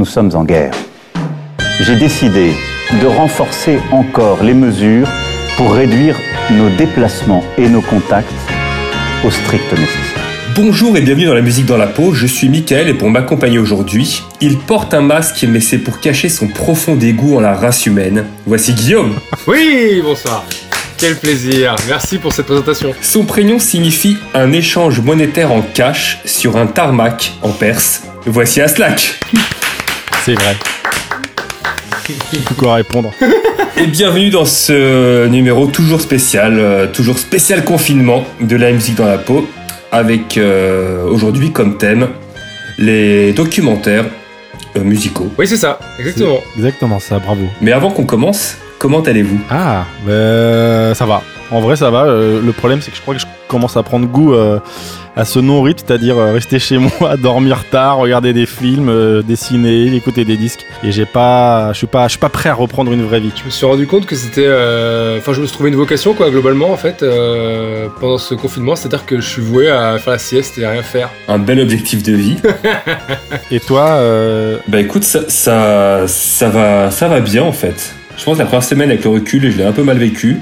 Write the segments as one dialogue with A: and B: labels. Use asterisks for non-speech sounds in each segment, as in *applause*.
A: nous sommes en guerre. J'ai décidé de renforcer encore les mesures pour réduire nos déplacements et nos contacts au strict nécessaire.
B: Bonjour et bienvenue dans la musique dans la peau, je suis Mickaël et pour m'accompagner aujourd'hui, il porte un masque mais c'est pour cacher son profond dégoût en la race humaine. Voici Guillaume. *laughs*
C: Oui, bonsoir. Quel plaisir, merci pour cette présentation.
B: Son prénom signifie un échange monétaire en cash sur un tarmac en perse. Voici Aslak. *laughs*
D: C'est vrai. Quoi répondre
B: Et bienvenue dans ce numéro toujours spécial, euh, toujours spécial confinement de la musique dans la peau, avec euh, aujourd'hui comme thème les documentaires euh, musicaux.
C: Oui, c'est ça, exactement.
D: Exactement ça, bravo.
B: Mais avant qu'on commence, comment allez-vous?
D: Ah, bah, ça va. En vrai, ça va. Euh, le problème, c'est que je crois que je commence à prendre goût euh, à ce non-rythme, c'est-à-dire euh, rester chez *laughs* moi, dormir tard, regarder des films, euh, dessiner, écouter des disques. Et j'ai pas, je suis pas, je suis pas prêt à reprendre une vraie vie.
C: Je me suis rendu compte que c'était. euh, Enfin, je me suis trouvé une vocation, quoi, globalement, en fait, euh, pendant ce confinement. C'est-à-dire que je suis voué à faire la sieste et à rien faire.
B: Un bel objectif de vie. *laughs*
D: Et toi, euh,
B: bah écoute, ça, ça, ça va, ça va bien en fait. Je pense que la première semaine avec le recul, je l'ai un peu mal vécu.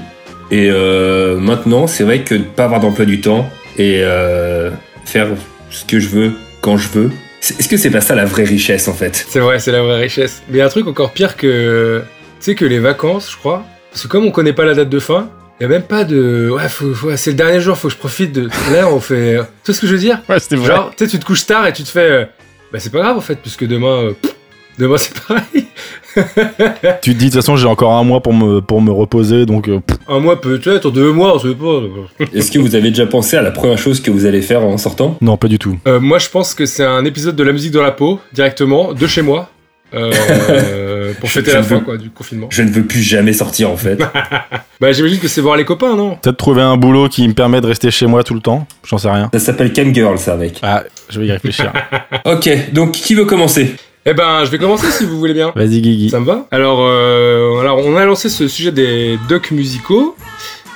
B: Et euh, maintenant, c'est vrai que de pas avoir d'emploi du temps et euh, faire ce que je veux quand je veux. c'est- Est-ce que c'est pas ça la vraie richesse en fait?
C: C'est vrai, c'est la vraie richesse. Mais il y a un truc encore pire que. Tu sais, que les vacances, je crois. Parce que comme on connaît pas la date de fin, il y a même pas de. Ouais, faut, faut- c'est le dernier jour, faut que je profite de. Là, on fait. Tu vois ce que je veux dire?
D: Ouais, c'était vrai.
C: Genre, tu sais, tu te couches tard et tu te fais. euh, Bah, c'est pas grave en fait, puisque demain. euh, pff, demain, c'est pareil. *laughs*
D: Tu te dis de toute façon, j'ai encore un mois pour me pour me reposer, donc euh, pff,
C: Un mois peut-être, deux mois, on sait pas.
B: Est-ce que vous avez déjà pensé à la première chose que vous allez faire en sortant?
D: Non, pas du tout.
C: Euh, moi, je pense que c'est un épisode de la musique dans la peau, directement, de chez moi. euh, *laughs* pour fêter
B: je
C: la fin
B: veux-
C: quoi du confinement.
B: Je ne veux plus jamais sortir en fait. *laughs*
C: Bah j'imagine que c'est voir les copains non?
D: Peut-être trouver un boulot qui me permet de rester chez moi tout le temps. J'en sais rien.
B: Ça s'appelle Cam Girl ça mec.
D: Ah, je vais y réfléchir.
B: Ok, donc qui veut commencer?
C: Eh ben je vais commencer si vous voulez bien.
D: Vas-y, Guigui.
C: Ça me va? Alors, euh, alors on a lancé ce sujet des docs musicaux.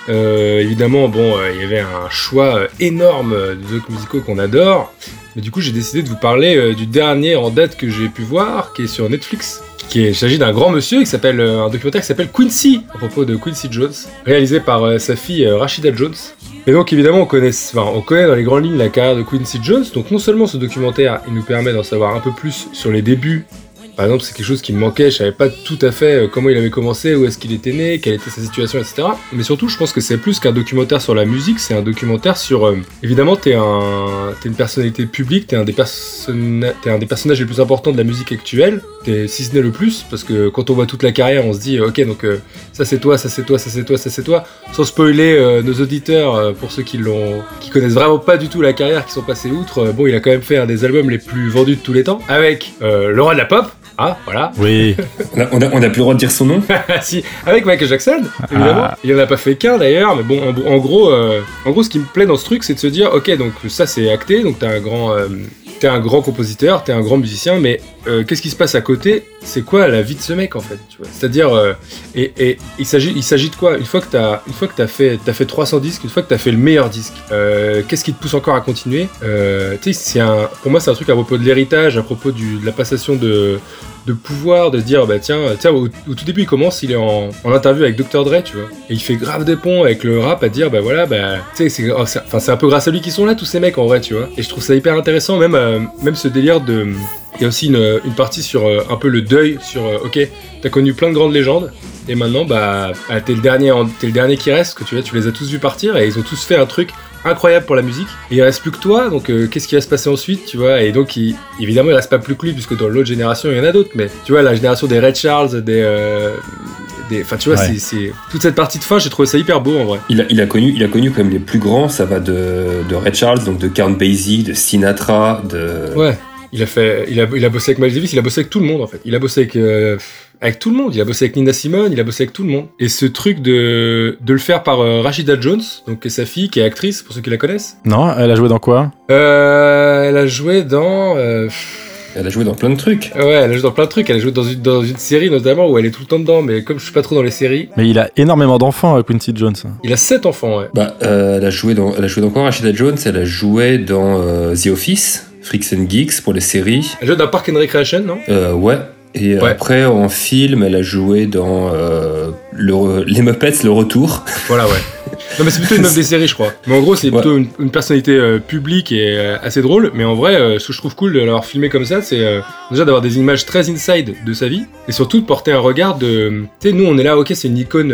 C: Euh, évidemment bon euh, il y avait un choix énorme de docs musicaux qu'on adore. Mais du coup j'ai décidé de vous parler du dernier en date que j'ai pu voir qui est sur Netflix. Il s'agit d'un grand monsieur qui s'appelle euh, un documentaire qui s'appelle Quincy à propos de Quincy Jones, réalisé par euh, sa fille euh, Rashida Jones. Et donc évidemment on connaît, on connaît dans les grandes lignes la carrière de Quincy Jones. Donc non seulement ce documentaire il nous permet d'en savoir un peu plus sur les débuts. Par exemple c'est quelque chose qui me manquait, je savais pas tout à fait euh, comment il avait commencé, où est-ce qu'il était né, quelle était sa situation, etc. Mais surtout je pense que c'est plus qu'un documentaire sur la musique, c'est un documentaire sur... euh, évidemment t'es un, t'es une personnalité publique, t'es un, des un des personnages les plus importants de la musique actuelle, t'es si ce n'est le plus, parce que quand on voit toute la carrière on se dit euh, ok donc ça c'est toi, ça c'est toi, ça c'est toi, ça c'est toi, sans spoiler nos auditeurs, pour ceux qui l'ont, qui connaissent vraiment pas du tout la carrière, qui sont passés outre, bon, il a quand même fait un des albums les plus vendus de tous les temps, avec le roi de la pop, ah, voilà,
D: Oui.
B: on a, on, a, on a plus le droit de dire son nom *laughs*
C: si, avec Michael Jackson, évidemment.
D: Ah.
C: Il en a pas fait qu'un d'ailleurs, mais bon, en, en gros, euh, en gros, ce qui me plaît dans ce truc, c'est de se dire, ok, donc ça c'est acté, donc t'es un grand, euh, t'es un grand compositeur, t'es un grand musicien, mais euh, qu'est-ce qui se passe à côté? C'est quoi la vie de ce mec en fait C'est-à-dire, euh, et, il s'agit, il s'agit de quoi? Une fois que t'as, une fois que t'as fait, t'as fait 300 disques, une fois que t'as fait le meilleur disque, euh, qu'est-ce qui te pousse encore à continuer? C'est pour moi, c'est un truc à propos de l'héritage, à propos de la passation de de pouvoir de se dire bah tiens tiens au, tout début il commence il est en, interview avec Dr Dre tu vois? Et il fait grave des ponts avec le rap à dire bah voilà bah tu sais c'est oh, c'est- un peu grâce à lui qu'ils sont là tous ces mecs en vrai tu vois? Et je trouve ça hyper intéressant même même ce délire de il y a aussi une, une partie sur euh, un peu le deuil sur euh, ok t'as connu plein de grandes légendes et maintenant bah ah, t'es le dernier en- t'es le dernier qui reste que tu vois tu les as tous vus partir et ils ont tous fait un truc incroyable pour la musique. Et il reste plus que toi, donc euh, qu'est-ce qui va se passer ensuite, tu vois Et donc, il- évidemment, il reste pas plus que lui, puisque dans l'autre génération, il y en a d'autres. Mais tu vois, la génération des Red Charles, des. Enfin, tu vois,
D: Ouais.
C: c'est- c'est. Toute cette partie de fin, j'ai trouvé ça hyper beau en vrai.
B: il a, il, a connu, il a connu quand même les plus grands, ça va de, de Ray Charles, donc de Count Basie, de Sinatra, de...
C: Ouais. Il a fait, il a, il a bossé avec Miles Davis, il a bossé avec tout le monde en fait. Il a bossé avec, euh, avec tout le monde. Il a bossé avec Nina Simone, il a bossé avec tout le monde. Et ce truc de, de le faire par euh, Rashida Jones, donc qui est sa fille, qui est actrice pour ceux qui la connaissent.
D: Non, elle a joué dans quoi?
C: Euh, elle a joué dans, euh,
B: Elle a joué dans plein de trucs.
C: Ouais, elle a joué dans plein de trucs. Elle a joué dans une, dans une série notamment où elle est tout le temps dedans, mais comme je suis pas trop dans les séries,
D: Mais il a énormément d'enfants, euh, Quincy Jones.
C: il a sept enfants, ouais.
B: Bah, euh, elle, a joué dans, elle a joué dans quoi Rashida Jones? Elle a joué dans euh, The Office. Freaks and Geeks pour les séries.
C: Elle joue dans Park and Recreation, non?
B: Euh, ouais. Et
C: Ouais.
B: après, en film, elle a joué dans euh, le- Les Muppets, Le Retour. *laughs*
C: Voilà, ouais. Non, mais c'est plutôt une meuf des séries, je crois. Mais en gros, c'est
B: Ouais.
C: plutôt une, une personnalité euh, publique et euh, assez drôle. Mais en vrai, ce que je trouve cool de l'avoir filmé comme ça, c'est déjà d'avoir des images très inside de sa vie et surtout de porter un regard de. Tu sais, nous, on est là, ok, c'est une icône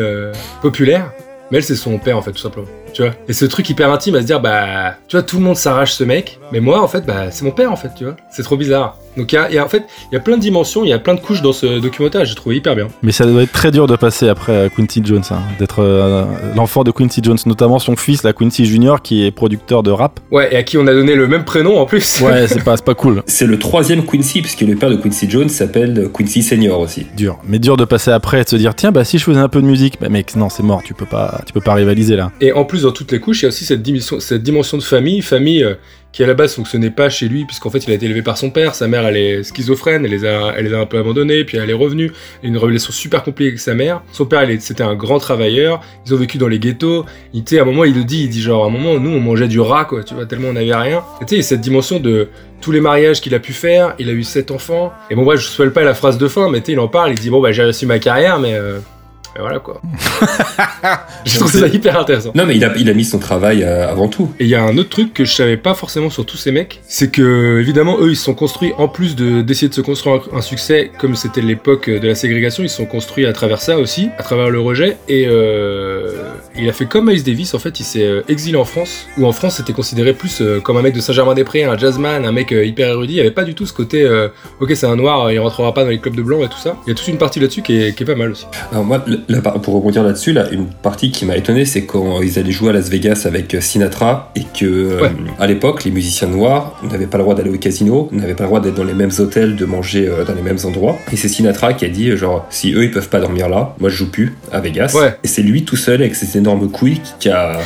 C: populaire, mais elle, c'est son père, en fait, tout simplement. Tu vois Et ce truc hyper intime à se dire, bah, tu vois, tout le monde s'arrache ce mec, mais moi, en fait, bah, c'est mon père, en fait, tu vois. C'est trop bizarre. Donc, il y a, y a- en fait, il y a plein de dimensions, il y a plein de couches dans ce documentaire, j'ai trouvé hyper bien.
D: Mais ça doit être très dur de passer après à Quincy Jones, hein, d'être euh, l'enfant de Quincy Jones, notamment son fils, la Quincy Junior, qui est producteur de rap.
C: Ouais, et à qui on a donné le même prénom en plus.
D: Ouais, c'est pas, c'est pas cool.
B: C'est le troisième Quincy, puisque le père de Quincy Jones s'appelle Quincy Senior aussi.
D: Dur. Mais dur de passer après et de se dire, tiens, bah si je faisais un peu de musique, bah mec, non, c'est mort, tu peux pas, tu peux pas rivaliser là.
C: Et en plus, dans toutes les couches, il y a aussi cette dimension, de famille, famille euh, qui à la base fonctionnait pas chez lui, puisqu'en fait il a été élevé par son père, sa mère elle est schizophrène, elle les a, un peu abandonnés, puis elle est revenue, une relation super compliquée avec sa mère. Son père, c'était un grand travailleur, ils ont vécu dans les ghettos. Il, à un moment, il le dit, il dit genre, à un moment, nous on mangeait du rat, quoi, tu vois, tellement on n'avait rien. Et cette dimension de tous les mariages qu'il a pu faire, il a eu sept enfants. Et bon, bref, je spoil pas la phrase de fin, mais tu sais, il en parle, il dit, bon, bah j'ai réussi ma carrière, mais. euh, et voilà quoi. *laughs* je trouve ça hyper intéressant.
B: Non, mais il a, il a mis son travail euh, avant tout.
C: Et il y a un autre truc que je savais pas forcément sur tous ces mecs, c'est que évidemment eux ils se sont construits en plus de d'essayer de se construire un, un succès comme c'était l'époque de la ségrégation, ils se sont construits à travers ça aussi, à travers le rejet. Et euh, il a fait comme Miles Davis en fait, il s'est euh, exilé en France, où en France c'était considéré plus euh, comme un mec de Saint-Germain-des-Prés, un jazzman, un mec euh, hyper érudit. Il y avait pas du tout ce côté euh, ok c'est un noir, il rentrera pas dans les clubs de blancs et tout ça. Il y a toute une partie là-dessus qui est, qui est pas mal aussi.
B: Alors moi, pour rebondir là-dessus, là, une partie qui m'a étonné, c'est quand ils allaient jouer à Las Vegas avec Sinatra et que euh,
C: Ouais.
B: à l'époque, les musiciens noirs n'avaient pas le droit d'aller au casino, n'avaient pas le droit d'être dans les mêmes hôtels, de manger euh, dans les mêmes endroits. Et c'est Sinatra qui a dit genre si eux ils peuvent pas dormir là, moi je joue plus à Vegas.
C: Ouais.
B: Et c'est lui tout seul avec ses énormes couilles qui a,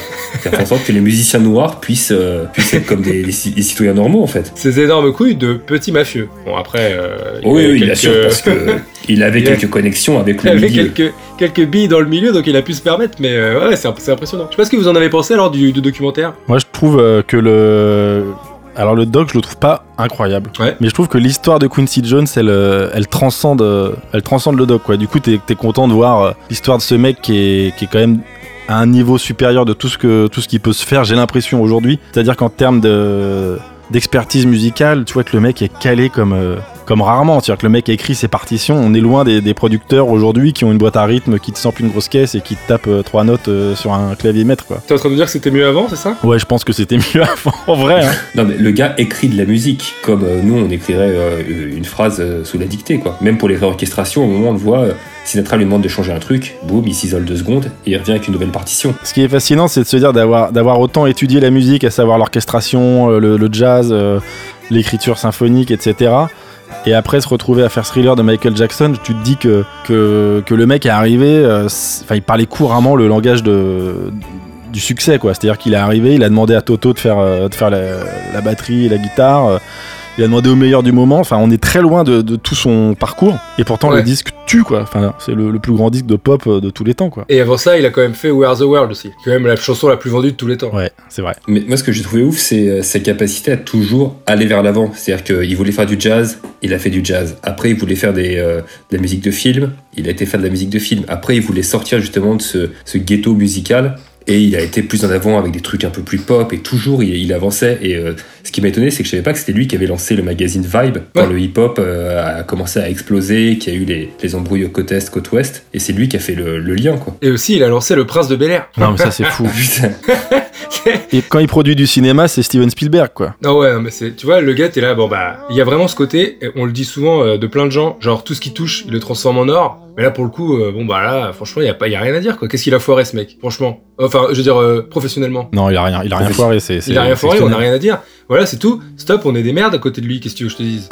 B: qui a fait en sorte que les musiciens noirs puissent, euh, puissent être comme des, des ci- des citoyens normaux en fait.
C: Ces énormes couilles de petits mafieux. Bon après. euh, il
B: Oui,
C: avait
B: oui, bien
C: quelques-
B: sûr, parce que il avait *laughs*
C: Il a-
B: quelques connexions avec
C: Il
B: le
C: avait
B: milieu.
C: quelques, quelques billes dans le milieu, donc il a pu se permettre, mais euh, ouais, c'est imp- c'est impressionnant. Je sais pas ce que vous en avez pensé alors du, du documentaire.
D: Moi, je trouve euh, que le. Alors, le doc, je le trouve pas incroyable.
C: Ouais.
D: Mais je trouve que l'histoire de Quincy Jones, elle, elle, transcende, elle transcende le doc, quoi. Du coup, t'es es content de voir l'histoire de ce mec qui est, qui est quand même à un niveau supérieur de tout ce que tout ce qui peut se faire, j'ai l'impression aujourd'hui. C'est-à-dire qu'en termes de d'expertise musicale, tu vois que le mec est calé comme euh, comme rarement. C'est-à-dire que le mec a écrit ses partitions. On est loin des, des producteurs aujourd'hui qui ont une boîte à rythme, qui te sample une grosse caisse et qui te tape euh, trois notes euh, sur un clavier maître, quoi.
C: T'es en train de me dire que c'était mieux avant, c'est ça?
D: Ouais, je pense que c'était mieux *laughs* avant, en vrai. Hein.
B: Non mais le gars écrit de la musique comme euh, nous on écrirait euh, une phrase euh, sous la dictée quoi. Même pour les réorchestrations, au moment où on le voit, euh, Sinatra lui demande de changer un truc, boum, il s'isole deux secondes et il revient avec une nouvelle partition.
D: Ce qui est fascinant, c'est de se dire d'avoir autant étudié la musique, à savoir l'orchestration, euh, le, jazz, euh, l'écriture symphonique, etc. Et après se retrouver à faire Thriller de Michael Jackson, tu te dis que, que, que le mec est arrivé, euh, enfin il parlait couramment le langage de, du succès, quoi. C'est-à-dire qu'il est arrivé, il a demandé à Toto de faire, de faire la, batterie et la guitare. Il a demandé au meilleur du moment. Enfin, on est très loin de, de tout son parcours. Et pourtant,
C: Ouais.
D: le disque tue, quoi. Enfin, c'est le, le plus grand disque de pop euh, de tous les temps, quoi.
C: Et avant ça, il a quand même fait We Are the World aussi. Quand même la chanson la plus vendue de tous les temps.
D: Ouais, c'est vrai.
B: Mais moi ce que j'ai trouvé ouf c'est euh, sa capacité à toujours aller vers l'avant. C'est-à-dire qu'il voulait faire du jazz, il a fait du jazz. Après il voulait faire des, euh, de la musique de film, il a été faire de la musique de film. Après il voulait sortir justement de ce, ce ghetto musical. Et il a été plus en avant avec des trucs un peu plus pop et toujours il, il avançait. Et euh, ce qui m'a étonné, c'est que je savais pas que c'était lui qui avait lancé le magazine Vibe quand
C: Ouais.
B: le hip-hop euh, a commencé à exploser, qu'il y a eu les, les embrouilles côte est, côte ouest. Et c'est lui qui a fait le, le lien, quoi.
C: Et aussi, il a lancé Le Prince de Bel Air.
D: Non, mais ça, c'est fou. *laughs*
B: Putain. *laughs*
D: Et quand il produit du cinéma, c'est Steven Spielberg, quoi.
C: Non ouais, non, mais c'est, tu vois, le gars, t'es là, bon bah, il y a vraiment ce côté, et on le dit souvent euh, de plein de gens, genre tout ce qui touche, il le transforme en or. Mais là, pour le coup, euh, bon bah là, franchement, il y a pas, y a rien à dire quoi. Qu'est-ce qu'il a foiré ce mec, franchement? Enfin, je veux dire euh, professionnellement.
D: Non, il a rien, il a rien foiré. C'est,
C: Il a
D: c'est-
C: rien
D: c'est
C: foiré, on a
D: exceptionnel.
C: rien à dire. Voilà, c'est tout. Stop, on est des merdes à côté de lui. Qu'est-ce que tu veux que je te dise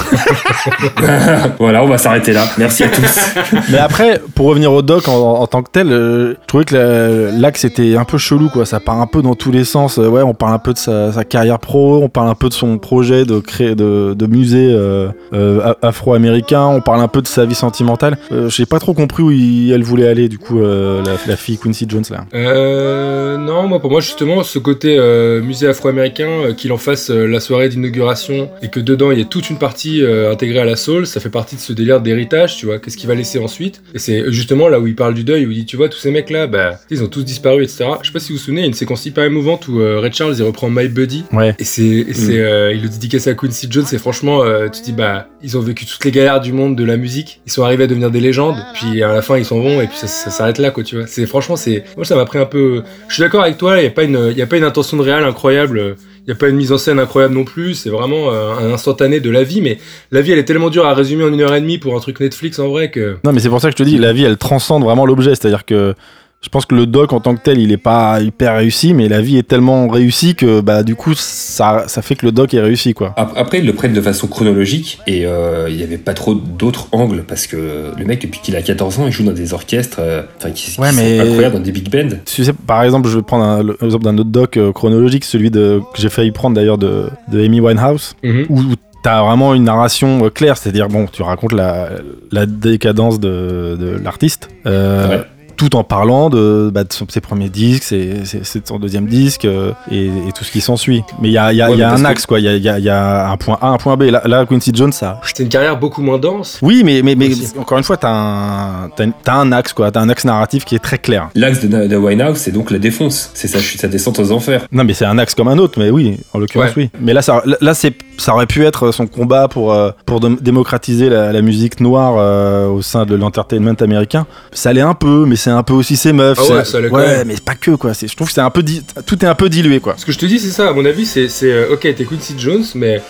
C: *laughs*
B: voilà, on va s'arrêter là. Merci à tous.
D: Mais après, pour revenir au doc en, en tant que tel, euh, je trouvais que la- l'axe était un peu chelou, quoi. Ça part un peu dans tous les sens. Euh, ouais, on parle un peu de sa, sa carrière pro, on parle un peu de son projet de créer de, de musée euh, euh, a- afro-américain, on parle un peu de sa vie sentimentale. Euh, je sais pas trop trop compris où il- elle voulait aller, du coup, euh, la, la fille Quincy Jones là.
C: Euh, non, moi pour moi justement ce côté euh, musée afro-américain, euh, qu'il en fasse euh, la soirée d'inauguration et que dedans il y ait toute une partie euh, intégrée à la soul, ça fait partie de ce délire d'héritage, tu vois. Qu'est-ce qu'il va laisser ensuite? Et c'est justement là où il parle du deuil, où il dit tu vois tous ces mecs là, bah ils ont tous disparu, etc. Je sais pas si vous vous souvenez, il y a une séquence hyper émouvante où euh, Ray Charles il reprend My Buddy
D: Ouais.
C: et c'est euh, il le dédicace à Quincy Jones et franchement euh, tu te dis bah ils ont vécu toutes les galères du monde de la musique, ils sont arrivés à devenir des légendes, puis à la fin ils s'en vont et puis ça, ça s'arrête là quoi tu vois. C'est franchement c'est moi ça m'a pris un peu je suis d'accord avec toi, il y a pas une il y a pas une intention de réal incroyable, il y a pas une mise en scène incroyable non plus, c'est vraiment euh, un instantané de la vie mais la vie elle est tellement dure à résumer en une heure et demie pour un truc Netflix en vrai que
D: Non, mais c'est pour ça que je te dis, la vie, elle transcende vraiment l'objet. C'est-à-dire que je pense que le doc en tant que tel, il est pas hyper réussi, mais la vie est tellement réussie que, bah, du coup, ça, ça fait que le doc est réussi, quoi.
B: Ap- Après, ils le prennent de façon chronologique et euh, il n'y avait pas trop d'autres angles parce que le mec, depuis qu'il a 14 ans, il joue dans des orchestres euh, enfin, qui, qui
D: Ouais,
B: sont
D: mais-
B: incroyables, dans des big bands.
D: Tu sais, par exemple, je vais prendre un- l'exemple d'un autre doc euh, chronologique, celui de, que j'ai failli prendre d'ailleurs de, de Amy Winehouse,
C: Mhm.
D: où, où t'as vraiment une narration euh, claire, c'est-à-dire, bon, tu racontes la, la décadence de, de l'artiste. euh,
B: Ouais.
D: Tout en parlant de, bah, de ses premiers disques, c'est c'est son deuxième disque euh, et, et tout ce qui s'ensuit. Mais il y a, il y a-
B: Ouais,
D: il y a
B: mais parce
D: un axe, quoi. Il y a, il y a- il y a un point A, un point B. Là, là, Quincy Jones, ça.
C: c'est une carrière beaucoup moins dense.
D: Oui, mais, mais, encore une fois, t'as un, une- t'as un axe, quoi. T'as un axe narratif qui est très clair.
B: L'axe de, de Winehouse, c'est donc la défonce. C'est sa, chute- sa descente aux enfers.
D: Non, mais c'est un axe comme un autre, mais oui, en l'occurrence, oui. Mais là, ça, là, c'est, ça aurait pu être son combat pour, euh, pour dé- démocratiser la, la musique noire euh, au sein de l'entertainment américain. Ça l'est un peu, mais c'est un peu aussi ses meufs.
C: Ah ouais, ça
D: mais pas que, quoi. C'est, je trouve que c'est un peu, di- tout est un peu dilué, quoi.
C: Ce que je te dis, c'est ça, à mon avis, c'est, c'est euh, ok, t'es Quincy Jones, mais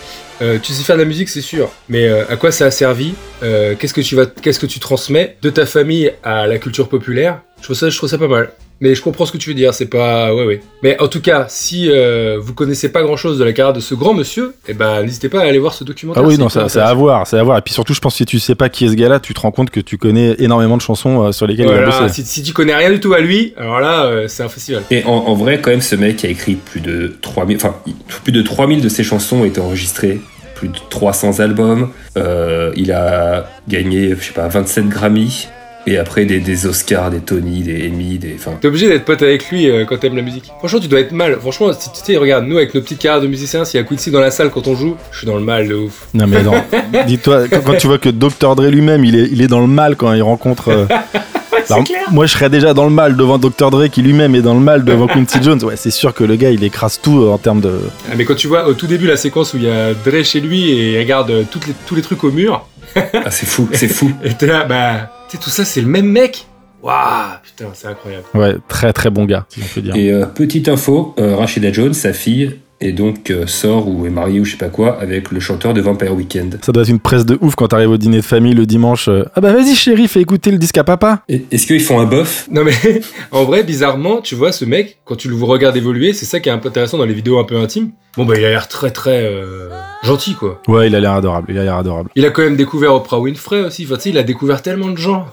C: euh, tu sais faire de la musique, c'est sûr. Mais euh, à quoi ça a servi Euh, Qu'est-ce que tu vas, qu'est-ce que tu transmets de ta famille à la culture populaire? Je trouve ça, je trouve ça pas mal. Mais je comprends ce que tu veux dire, c'est pas, ouais, ouais. Mais en tout cas, si euh, vous connaissez pas grand-chose de la carrière de ce grand monsieur, eh ben, n'hésitez pas à aller voir ce documentaire.
D: Ah oui,
C: c'est
D: non, c'est à voir, c'est à voir. Et puis surtout, je pense que si tu sais pas qui est ce gars-là, tu te rends compte que tu connais énormément de chansons euh, sur lesquelles il a bossé.
C: si, si tu connais rien du tout à lui, alors là, euh, c'est un festival.
B: Et en, en vrai, quand même, ce mec a écrit plus de 3000, enfin, plus de 3000 de ses chansons ont été enregistrées, plus de 300 albums. Euh, il a gagné, je sais pas, 27 Grammy. Et après, des, des Oscars, des Tony, des Emmy, des. Enfin,
C: T'es obligé d'être pote avec lui euh, quand t'aimes la musique. Franchement, tu dois être mal. Franchement, si tu sais, regarde, nous avec nos petites carrières de musiciens, s'il y a Quincy dans la salle quand on joue, je suis dans le mal de ouf.
D: Non mais non, *laughs* dis-toi, quand, quand tu vois que Dr. Dre lui-même, il est, il est dans le mal quand il rencontre... euh, *laughs* alors, moi, je serais déjà dans le mal devant Dr. Dre qui lui-même est dans le mal devant Quincy *laughs* Jones. Ouais, c'est sûr que le gars, il écrase tout euh, en termes de.
C: Ah, mais quand tu vois au tout début la séquence où il y a Dre chez lui et il regarde euh, toutes les- tous les trucs au mur,
B: ah, c'est fou, c'est fou.
C: et t'es là, bah, tout ça c'est le même mec Waouh, putain, c'est incroyable.
D: Ouais, très très bon gars, si on peut dire.
B: Et euh, petite info, euh, Rashida Jones, sa fille, est donc euh, sort ou est mariée ou je sais pas quoi avec le chanteur de Vampire Weekend.
D: Ça doit être une presse de ouf quand t'arrives au dîner de famille le dimanche. euh, ah bah vas-y chérie, fais écouter le disque à papa.
B: Et- Est-ce qu'ils font un bof?
C: Non mais, *laughs* en vrai, bizarrement, tu vois, ce mec, quand tu le regardes évoluer, c'est ça qui est un peu intéressant dans les vidéos un peu intimes. Bon bah, il a l'air très très euh, gentil quoi.
D: Ouais, il a l'air adorable, il a l'air adorable.
C: Il a quand même découvert Oprah Winfrey aussi. Enfin, tu sais, il a découvert tellement de gens.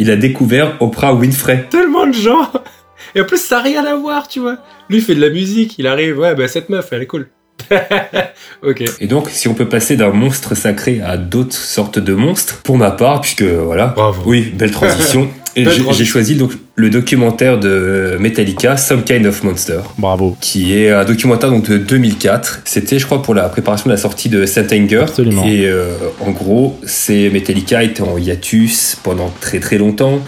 B: Il a découvert Oprah Winfrey. *laughs*
C: tellement de gens. Et en plus, ça n'a rien à voir, tu vois. Lui fait de la musique, il arrive, ouais, bah cette meuf, elle est cool. *laughs* ok.
B: Et donc, si on peut passer d'un monstre sacré à d'autres sortes de monstres, pour ma part, puisque voilà.
C: Bravo.
B: Oui, belle transition. *laughs* J'ai- choisi donc le documentaire de Metallica, Some Kind of Monster,
D: Bravo.
B: qui est un documentaire donc de 2004. C'était, je crois, pour la préparation de la sortie de Saint Anger.
D: Absolument.
B: Et euh, en gros, c'est Metallica était en hiatus pendant très très longtemps.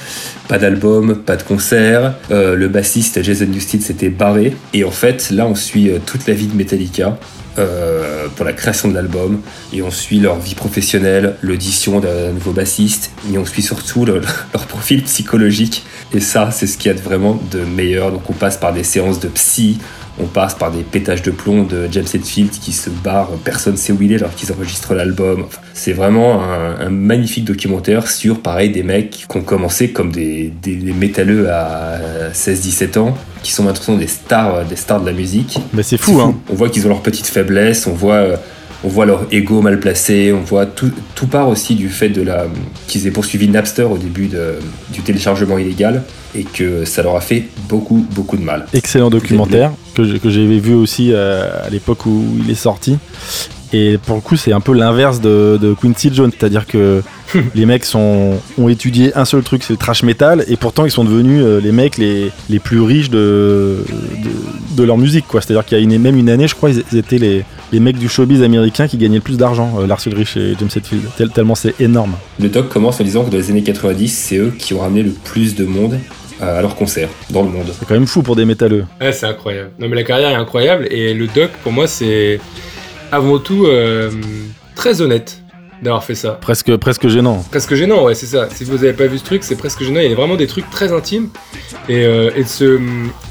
B: Pas d'album, pas de concert. Euh, le bassiste Jason Newsted s'était barré. Et en fait, là, on suit euh, toute la vie de Metallica. Euh, pour la création de l'album. Et on suit leur vie professionnelle, l'audition d'un nouveau bassiste. Et on suit surtout le- *laughs* leur profil psychologique. Et ça c'est ce qu'il y a de vraiment de meilleur. Donc on passe par des séances de psy on passe par des pétages de plomb de James Hetfield qui se barre, personne sait où il est alors qu'ils enregistrent l'album. Enfin, c'est vraiment un, un magnifique documentaire sur, pareil, des mecs qui ont commencé comme des, des, des métalleux à 16-17 ans, qui sont maintenant des stars, des stars de la musique.
D: Mais c'est
B: C'est
D: fou, hein.
B: On voit qu'ils ont leurs petites faiblesses, on voit, euh, on voit leur ego mal placé, on voit tout, tout part aussi du fait de la qu'ils aient poursuivi Napster au début de- du téléchargement illégal et que ça leur a fait beaucoup, beaucoup de mal.
D: Excellent documentaire que j'avais vu aussi euh, à l'époque où il est sorti. Et pour le coup, c'est un peu l'inverse de, de Quincy Jones, c'est-à-dire que *laughs* les mecs sont, ont étudié un seul truc, c'est le trash metal, et pourtant ils sont devenus euh, les mecs les, les plus riches de, de, de leur musique, quoi. C'est-à-dire qu'il y a une, même une année, je crois, ils, ils étaient les, les mecs du showbiz américain qui gagnaient le plus d'argent, euh, Lars Ulrich et James Hetfield. Tel- tellement c'est énorme.
B: Le doc commence en disant que dans les années 90, c'est eux qui ont ramené le plus de monde à leur concert dans le monde.
D: C'est quand même fou pour des métalleux.
C: Ouais, c'est incroyable. Non, mais la carrière est incroyable et le doc, pour moi, c'est avant tout euh, très honnête d'avoir fait ça.
D: Presque, presque gênant.
C: Presque gênant, ouais, c'est ça. Si vous avez pas vu ce truc, c'est presque gênant. Il y a vraiment des trucs très intimes. Et, euh, et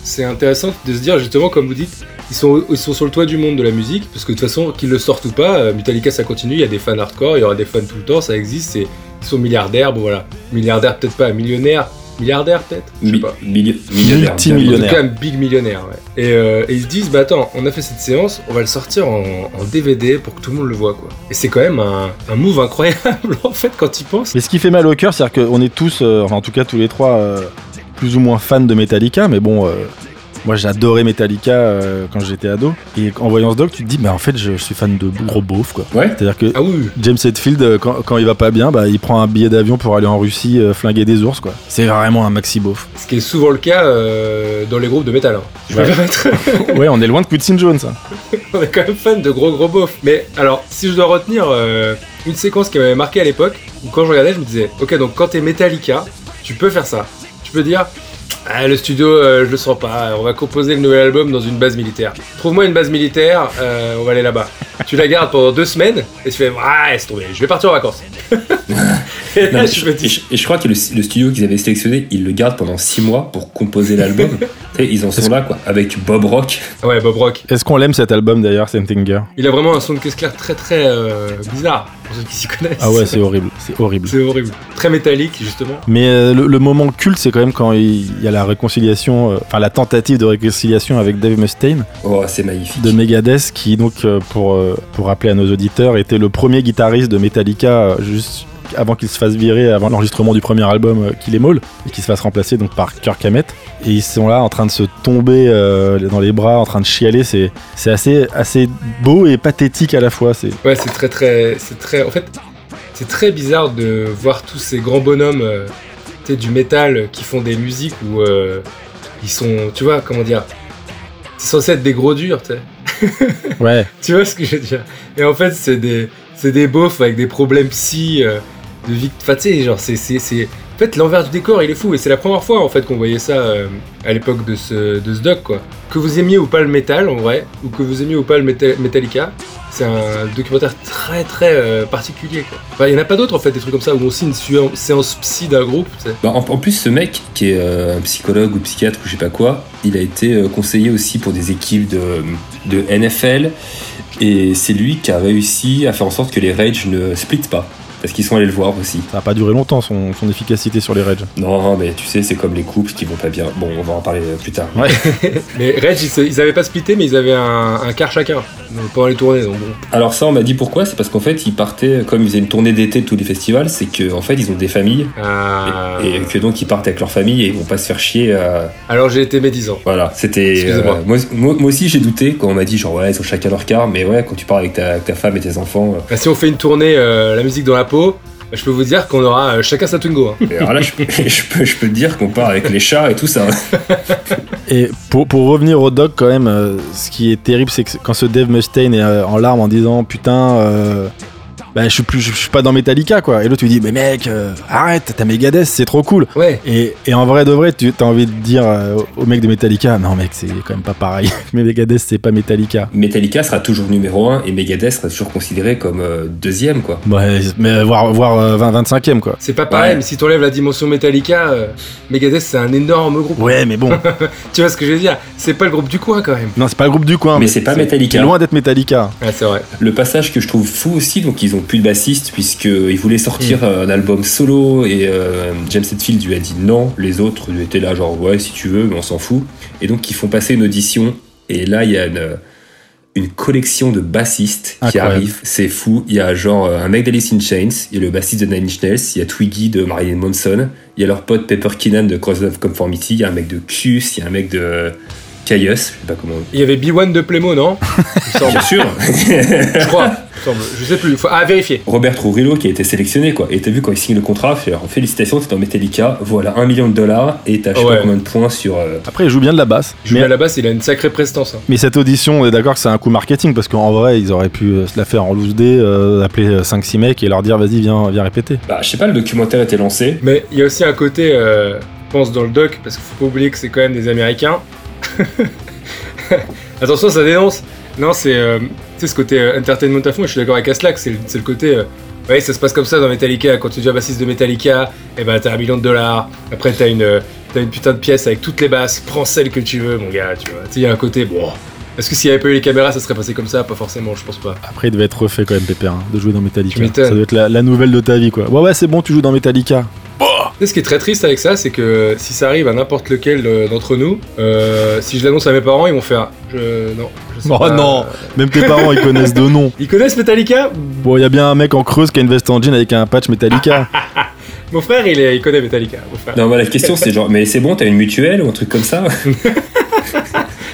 C: c'est intéressant de se dire, justement, comme vous dites, ils sont, ils sont sur le toit du monde de la musique. Parce que de toute façon, qu'ils le sortent ou pas, euh, Metallica ça continue. Il y a des fans hardcore, il y aura des fans tout le temps, ça existe. Ils sont milliardaires, bon voilà. Milliardaires, peut-être pas, millionnaires. Milliardaires, peut-être Je sais pas.
B: milli- millionnaire.
D: Multimillionnaire.
C: En tout cas, big millionnaire, ouais. Et, euh, et ils se disent, bah attends, on a fait cette séance, on va le sortir en, en DVD pour que tout le monde le voit, quoi. Et c'est quand même un, un move incroyable, *laughs* en fait, quand il pense.
D: Mais ce qui fait mal au cœur, c'est qu'on est tous, euh, enfin en tout cas tous les trois, euh, plus ou moins fans de Metallica, mais bon, euh, moi j'adorais Metallica euh, quand j'étais ado. Et en voyant ce doc, tu te dis, mais en fait, je, je suis fan de gros beaufs, quoi.
B: Ouais.
D: C'est-à-dire que
C: Ah oui,
D: James Hetfield, euh, quand, quand il va pas bien, bah, il prend un billet d'avion pour aller en Russie euh, flinguer des ours, quoi. C'est vraiment un maxi beauf.
C: ce qui est souvent le cas euh, dans les groupes de métal. hein. Je
D: Ouais.
C: permettre. *laughs*
D: ouais, on est loin de Quincy Jones. hein. *laughs*
C: on est quand même fan de gros gros beaufs. Mais alors, si je dois retenir une séquence qui m'avait marqué à l'époque, où quand je regardais, je me disais, ok, donc quand t'es Metallica, tu peux faire ça. Tu peux dire, ah, le studio, euh, je le sens pas, on va composer le nouvel album dans une base militaire. Trouve-moi une base militaire, euh, on va aller là-bas. Tu la gardes pendant deux semaines, et tu fais, ah, laisse tomber, je vais partir en vacances. *laughs* et
B: Non,
C: là,
B: mais *laughs*
C: je
B: je-
C: me
B: et,
C: dis,
B: je, et je crois que le, le studio qu'ils avaient sélectionné, ils le gardent pendant 6 mois pour composer l'album. *laughs* Ils en sont là, quoi, avec Bob Rock.
C: ouais, Bob Rock.
D: Est-ce qu'on l'aime cet album d'ailleurs, Sentenger
C: Il a vraiment un son de caisse claire très très euh, bizarre, pour ceux qui s'y connaissent.
D: Ah ouais, c'est horrible, c'est horrible.
C: C'est horrible. Très métallique, justement.
D: Mais euh, le, le moment culte, c'est quand même quand il il y a la réconciliation, euh, enfin la tentative de réconciliation avec Dave Mustaine
B: Oh, c'est magnifique.
D: de Megadeth, qui donc, euh, pour, euh, pour rappeler à nos auditeurs, était le premier guitariste de Metallica euh, avant qu'il se fasse virer, avant l'enregistrement du premier album euh, qu'il est Maul, et qu'il se fasse remplacer donc par Kirk Hammett. Et ils sont là en train de se tomber euh, dans les bras, en train de chialer. C'est c'est assez, assez beau et pathétique à la fois. C'est
C: Ouais, c'est très très. C'est très. En fait, c'est très bizarre de voir tous ces grands bonhommes euh, du métal qui font des musiques où euh, ils sont. Tu vois, comment dire C'est censé être des gros durs, tu sais.
D: ouais. *laughs*
C: Tu vois ce que je veux dire? Et en fait, c'est des, c'est des beaufs avec des problèmes psy, euh, de vie. Enfin, genre, c'est, c'est, c'est. En fait, l'envers du décor, il est fou. Et c'est la première fois, en fait, qu'on voyait ça euh, à l'époque de ce, doc, quoi. Que vous aimiez ou pas le métal, en vrai, ou que vous aimiez ou pas le Metallica, c'est un documentaire très, très euh, particulier, quoi. Enfin, il n'y en a pas d'autres, en fait, des trucs comme ça, où on signe une séance psy d'un groupe.
B: Bah, en, plus, ce mec, qui est euh, un psychologue ou psychiatre ou je sais pas quoi, il a été conseiller aussi pour des équipes de, NFL. Et c'est lui qui a réussi à faire en sorte que les Rage ne splittent pas. Parce qu'ils sont allés le voir aussi.
D: Ça n'a pas duré longtemps son, son efficacité sur les Rage.
B: Non, mais tu sais, c'est comme les couples qui vont pas bien. Bon, on va en parler euh, plus tard. *laughs*
C: Mais Reg, ils, ils avaient pas splitté, mais ils avaient un, un quart chacun donc, pendant les tournées, donc bon.
B: Alors ça, on m'a dit pourquoi. C'est parce qu'en fait, ils partaient, comme ils faisaient une tournée d'été de tous les festivals, c'est qu'en en fait, ils ont des familles.
C: Ah.
B: Et, et que donc, ils partent avec leur famille et ils vont pas se faire chier à...
C: Alors j'ai été médisant.
B: Voilà, c'était.
C: Excusez-moi.
B: euh, moi, moi, moi aussi, j'ai douté quand on m'a dit, genre, ouais, ils ont chacun leur quart, mais ouais, quand tu pars avec ta, avec ta femme et tes enfants. euh,
C: Bah, si on fait une tournée euh, la musique dans la je peux vous dire qu'on aura euh, chacun sa Twingo. hein.
B: et alors là, je, je peux, je peux te dire qu'on part avec les chats et tout ça.
D: Et pour, pour revenir au doc, quand même, euh, ce qui est terrible, c'est que quand ce Dave Mustaine est euh, en larmes en disant Putain, euh, bah, je, suis plus, je, je suis pas dans Metallica, quoi. Et l'autre, lui dit Mais mec, euh, arrête, t'as Megadeth, c'est trop cool.
C: Ouais.
D: Et, et en vrai de vrai, tu as envie de dire euh, au mec de Metallica Non, mec, c'est quand même pas pareil. *laughs* Mais Megadeth, c'est pas Metallica.
B: Metallica sera toujours numéro 1 et Megadeth sera toujours considéré comme euh, deuxième, quoi.
D: Ouais, mais voire, voire euh, 20, 25ème, quoi.
C: C'est pas pareil,
B: Ouais.
C: mais si t'enlèves la dimension Metallica, euh, Megadeth c'est un énorme groupe.
D: Ouais, mais bon. *laughs*
C: Tu vois ce que je veux dire? C'est pas le groupe du coin quand même.
D: non, c'est pas le groupe du coin.
B: Mais c'est pas Metallica.
D: C'est loin d'être Metallica.
C: Ah, c'est vrai.
B: Le passage que je trouve fou aussi, donc ils ont plus de bassiste puisqu'ils voulaient sortir
C: Mm.
B: euh, un album solo et euh, James Hetfield lui a dit non, les autres lui étaient là genre ouais si tu veux mais on s'en fout. Et donc ils font passer une audition et là il y a une, une collection de bassistes qui arrivent, c'est fou. Il y a genre euh, un mec d'Alice in Chains, il y a le bassiste de Nine Inch Nails, il y a Twiggy de Marilyn Manson, il y a leur pote Pepper Keenan de Cross of Conformity, il y a un mec de Kiss, il y a un mec de Caius, je sais pas comment.
C: Il y avait B1 de Plémo, non *laughs* Il.
B: Bien sûr.
C: Je crois. il. Je sais plus. Faut... Ah, vérifier.
B: Robert Trujillo qui a été sélectionné quoi. Et t'as vu quand il signe le contrat, fait, alors, félicitations, t'es dans Metallica, voilà un million de dollars et t'as je sais
C: Ouais.
B: pas combien de points sur. euh,
D: Après, il joue bien de la basse.
C: Je
D: Mais,
C: à la base, il a une sacrée prestance. hein.
D: mais cette audition, on est d'accord que c'est un coup marketing parce qu'en vrai, ils auraient pu euh, se la faire en loose day, euh, appeler 5-6 mecs et leur dire vas-y, viens, viens répéter.
B: Bah, je sais pas, le documentaire était lancé.
C: Mais il y a aussi un côté, euh, je pense, dans le doc, parce qu'il faut pas oublier que c'est quand même des Américains. *laughs* Attention, ça dénonce. Non, c'est euh, ce côté euh, entertainment à fond, et je suis d'accord avec Aslak, c'est le, côté. euh, ouais, ça se passe comme ça dans Metallica. Quand tu deviens bassiste de Metallica, et ben t'as un million de dollars. Après, t'as une, t'as une putain de pièce avec toutes les basses. Prends celle que tu veux, mon gars, tu vois. Il y a un côté, bon. Est-ce que s'il n'y avait pas eu les caméras, ça serait passé comme ça? Pas forcément, je pense pas.
D: Après, il devait être refait quand même, Pépère, hein, de jouer dans Metallica. Ça doit être la, la nouvelle de ta vie, quoi. Ouais, ouais, c'est bon, tu joues dans Metallica.
C: Tu sais, ce qui est très triste avec ça, c'est que si ça arrive à n'importe lequel euh, d'entre nous, euh, si je l'annonce à mes parents, ils vont faire. Je... Non. Je sais
D: Oh
C: pas.
D: non Même tes parents, ils connaissent de nom.
C: Ils connaissent Metallica?
D: Bon, il y a bien un mec en creuse qui a une veste en jean avec un patch Metallica. *laughs*
C: Mon frère, il, est- il connaît Metallica. Mon frère.
B: Non, bah, la question c'est genre, mais c'est bon, t'as une mutuelle ou un truc comme ça? *laughs*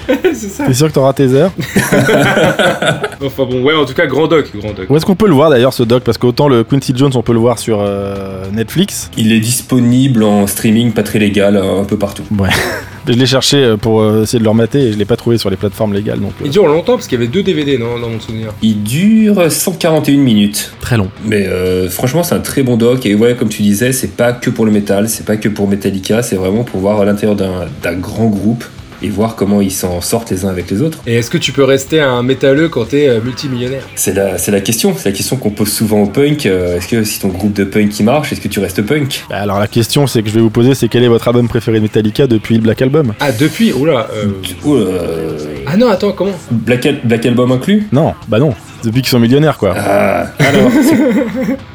B: *laughs*
C: c'est ça.
D: T'es sûr que t'auras tes heures *laughs*
C: Enfin bon, ouais, en tout cas, grand doc, grand doc.
D: Où est-ce qu'on peut le voir d'ailleurs, ce doc? Parce qu'autant le Quincy Jones, on peut le voir sur euh, Netflix.
B: Il est disponible en streaming pas très légal euh, un peu partout.
D: Ouais. *laughs* je l'ai cherché euh, pour essayer de le remater et je l'ai pas trouvé sur les plateformes légales. Donc,
C: Il dure longtemps parce qu'il y avait deux DVD non, dans mon souvenir.
B: Il dure 141 minutes.
D: très long.
B: Mais euh, franchement, c'est un très bon doc. Et ouais, comme tu disais, c'est pas que pour le métal, c'est pas que pour Metallica, c'est vraiment pour voir à l'intérieur d'un d'un grand groupe et voir comment ils s'en sortent les uns avec les autres.
C: Et est-ce que tu peux rester un métalleux quand t'es euh, multimillionnaire?
B: C'est la, c'est la question. C'est la question qu'on pose souvent au punk. Euh, est-ce que si ton groupe de punk qui marche, est-ce que tu restes punk?
D: Bah, alors la question c'est que je vais vous poser, c'est quel est votre album préféré de Metallica depuis le Black Album?
C: Ah, depuis? Oula euh...
B: Oh, euh,
C: Ah non, attends, comment?
B: Black, Al- Black Album inclus?
D: Non, bah non. Depuis qu'ils sont millionnaires, quoi.
B: Ah, *laughs* alors,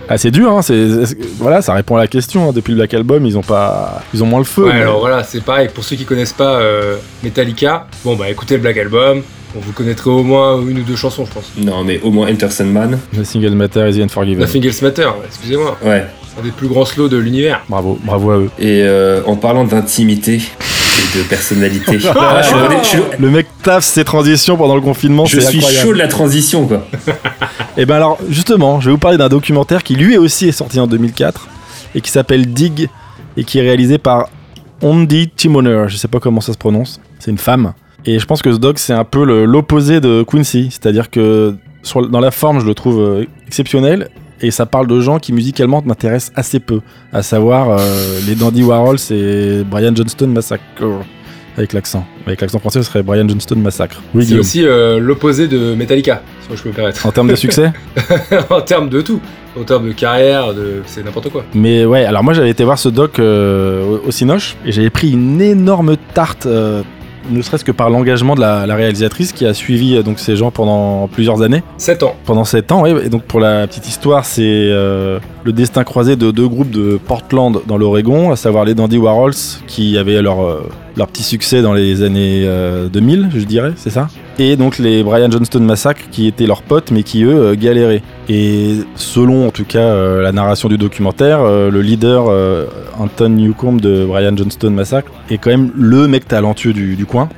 D: Ah, c'est dur, hein. C'est, c'est- voilà, ça répond à la question. hein. Depuis le Black Album, ils ont pas, ils ont moins le feu.
C: Ouais,
D: mais-
C: alors voilà, c'est pareil. Pour ceux qui connaissent pas euh, Metallica, bon bah écoutez le Black Album. Bon, vous connaîtrez au moins une ou deux chansons, je pense.
B: non, mais au moins Enter Sandman.
D: The Single Matter is the Unforgiven.
C: Nothing Else Matter, excusez-moi.
B: Ouais.
C: Un des plus grands slows de l'univers.
D: Bravo, bravo à eux.
B: Et euh, en parlant d'intimité et de personnalité, *laughs* Ah, je suis le- je suis le-
D: Le mec taffe ses transitions pendant le confinement,
B: je suis
D: incroyable.
B: chaud de la transition, quoi. *laughs*
D: Et ben alors, justement, je vais vous parler d'un documentaire qui lui aussi est sorti en 2004 et qui s'appelle Dig et qui est réalisé par Ondi Timoner. Je sais pas comment ça se prononce. C'est une femme. Et je pense que ce doc, c'est un peu l'opposé de Quincy. C'est-à-dire que sur- dans la forme, je le trouve euh, exceptionnel. Et ça parle de gens qui musicalement m'intéressent assez peu. À savoir euh, les Dandy Warhols et Brian Johnston Massacre. Avec l'accent. Avec l'accent français, ce serait Brian Johnston Massacre. Oui,
C: C'est aussi euh, l'opposé de Metallica, si je peux me permettre.
D: En termes de succès *laughs*
C: en termes de tout. En termes de carrière, de... c'est n'importe quoi.
D: Mais ouais, alors moi j'avais été voir ce doc euh, au, Cinoche et j'avais pris une énorme tarte, ne serait-ce que par l'engagement de la, la réalisatrice qui a suivi euh, donc ces gens pendant plusieurs années,
C: 7 ans.
D: pendant 7 ans. ouais. et donc pour la petite histoire, c'est euh, le destin croisé de deux groupes de Portland dans l'Oregon, à savoir les Dandy Warhols qui avaient leur, euh, leur petit succès dans les années euh, 2000, je dirais, c'est ça? Et donc les Brian Johnston Massacre qui étaient leurs potes mais qui eux galéraient. Et selon en tout cas euh, la narration du documentaire, euh, le leader euh, Anton Newcomb de Brian Johnston Massacre est quand même le mec talentueux du, du coin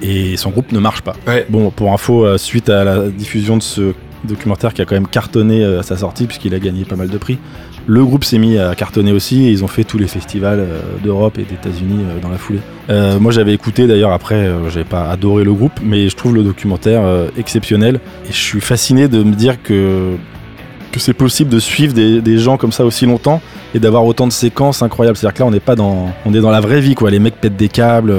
D: et son groupe ne marche pas.
C: Ouais.
D: Bon, pour info, euh, suite à la diffusion de ce documentaire qui a quand même cartonné à sa sortie puisqu'il a gagné pas mal de prix, le groupe s'est mis à cartonner aussi et ils ont fait tous les festivals euh, d'Europe et d'États-Unis euh, dans la foulée. Euh, moi j'avais écouté d'ailleurs après, j'avais pas adoré le groupe, mais je trouve le documentaire exceptionnel et je suis fasciné de me dire que c'est possible de suivre des, gens comme ça aussi longtemps et d'avoir autant de séquences incroyables. C'est-à-dire que là on n'est pas dans on est dans la vraie vie quoi. Les mecs pètent des câbles.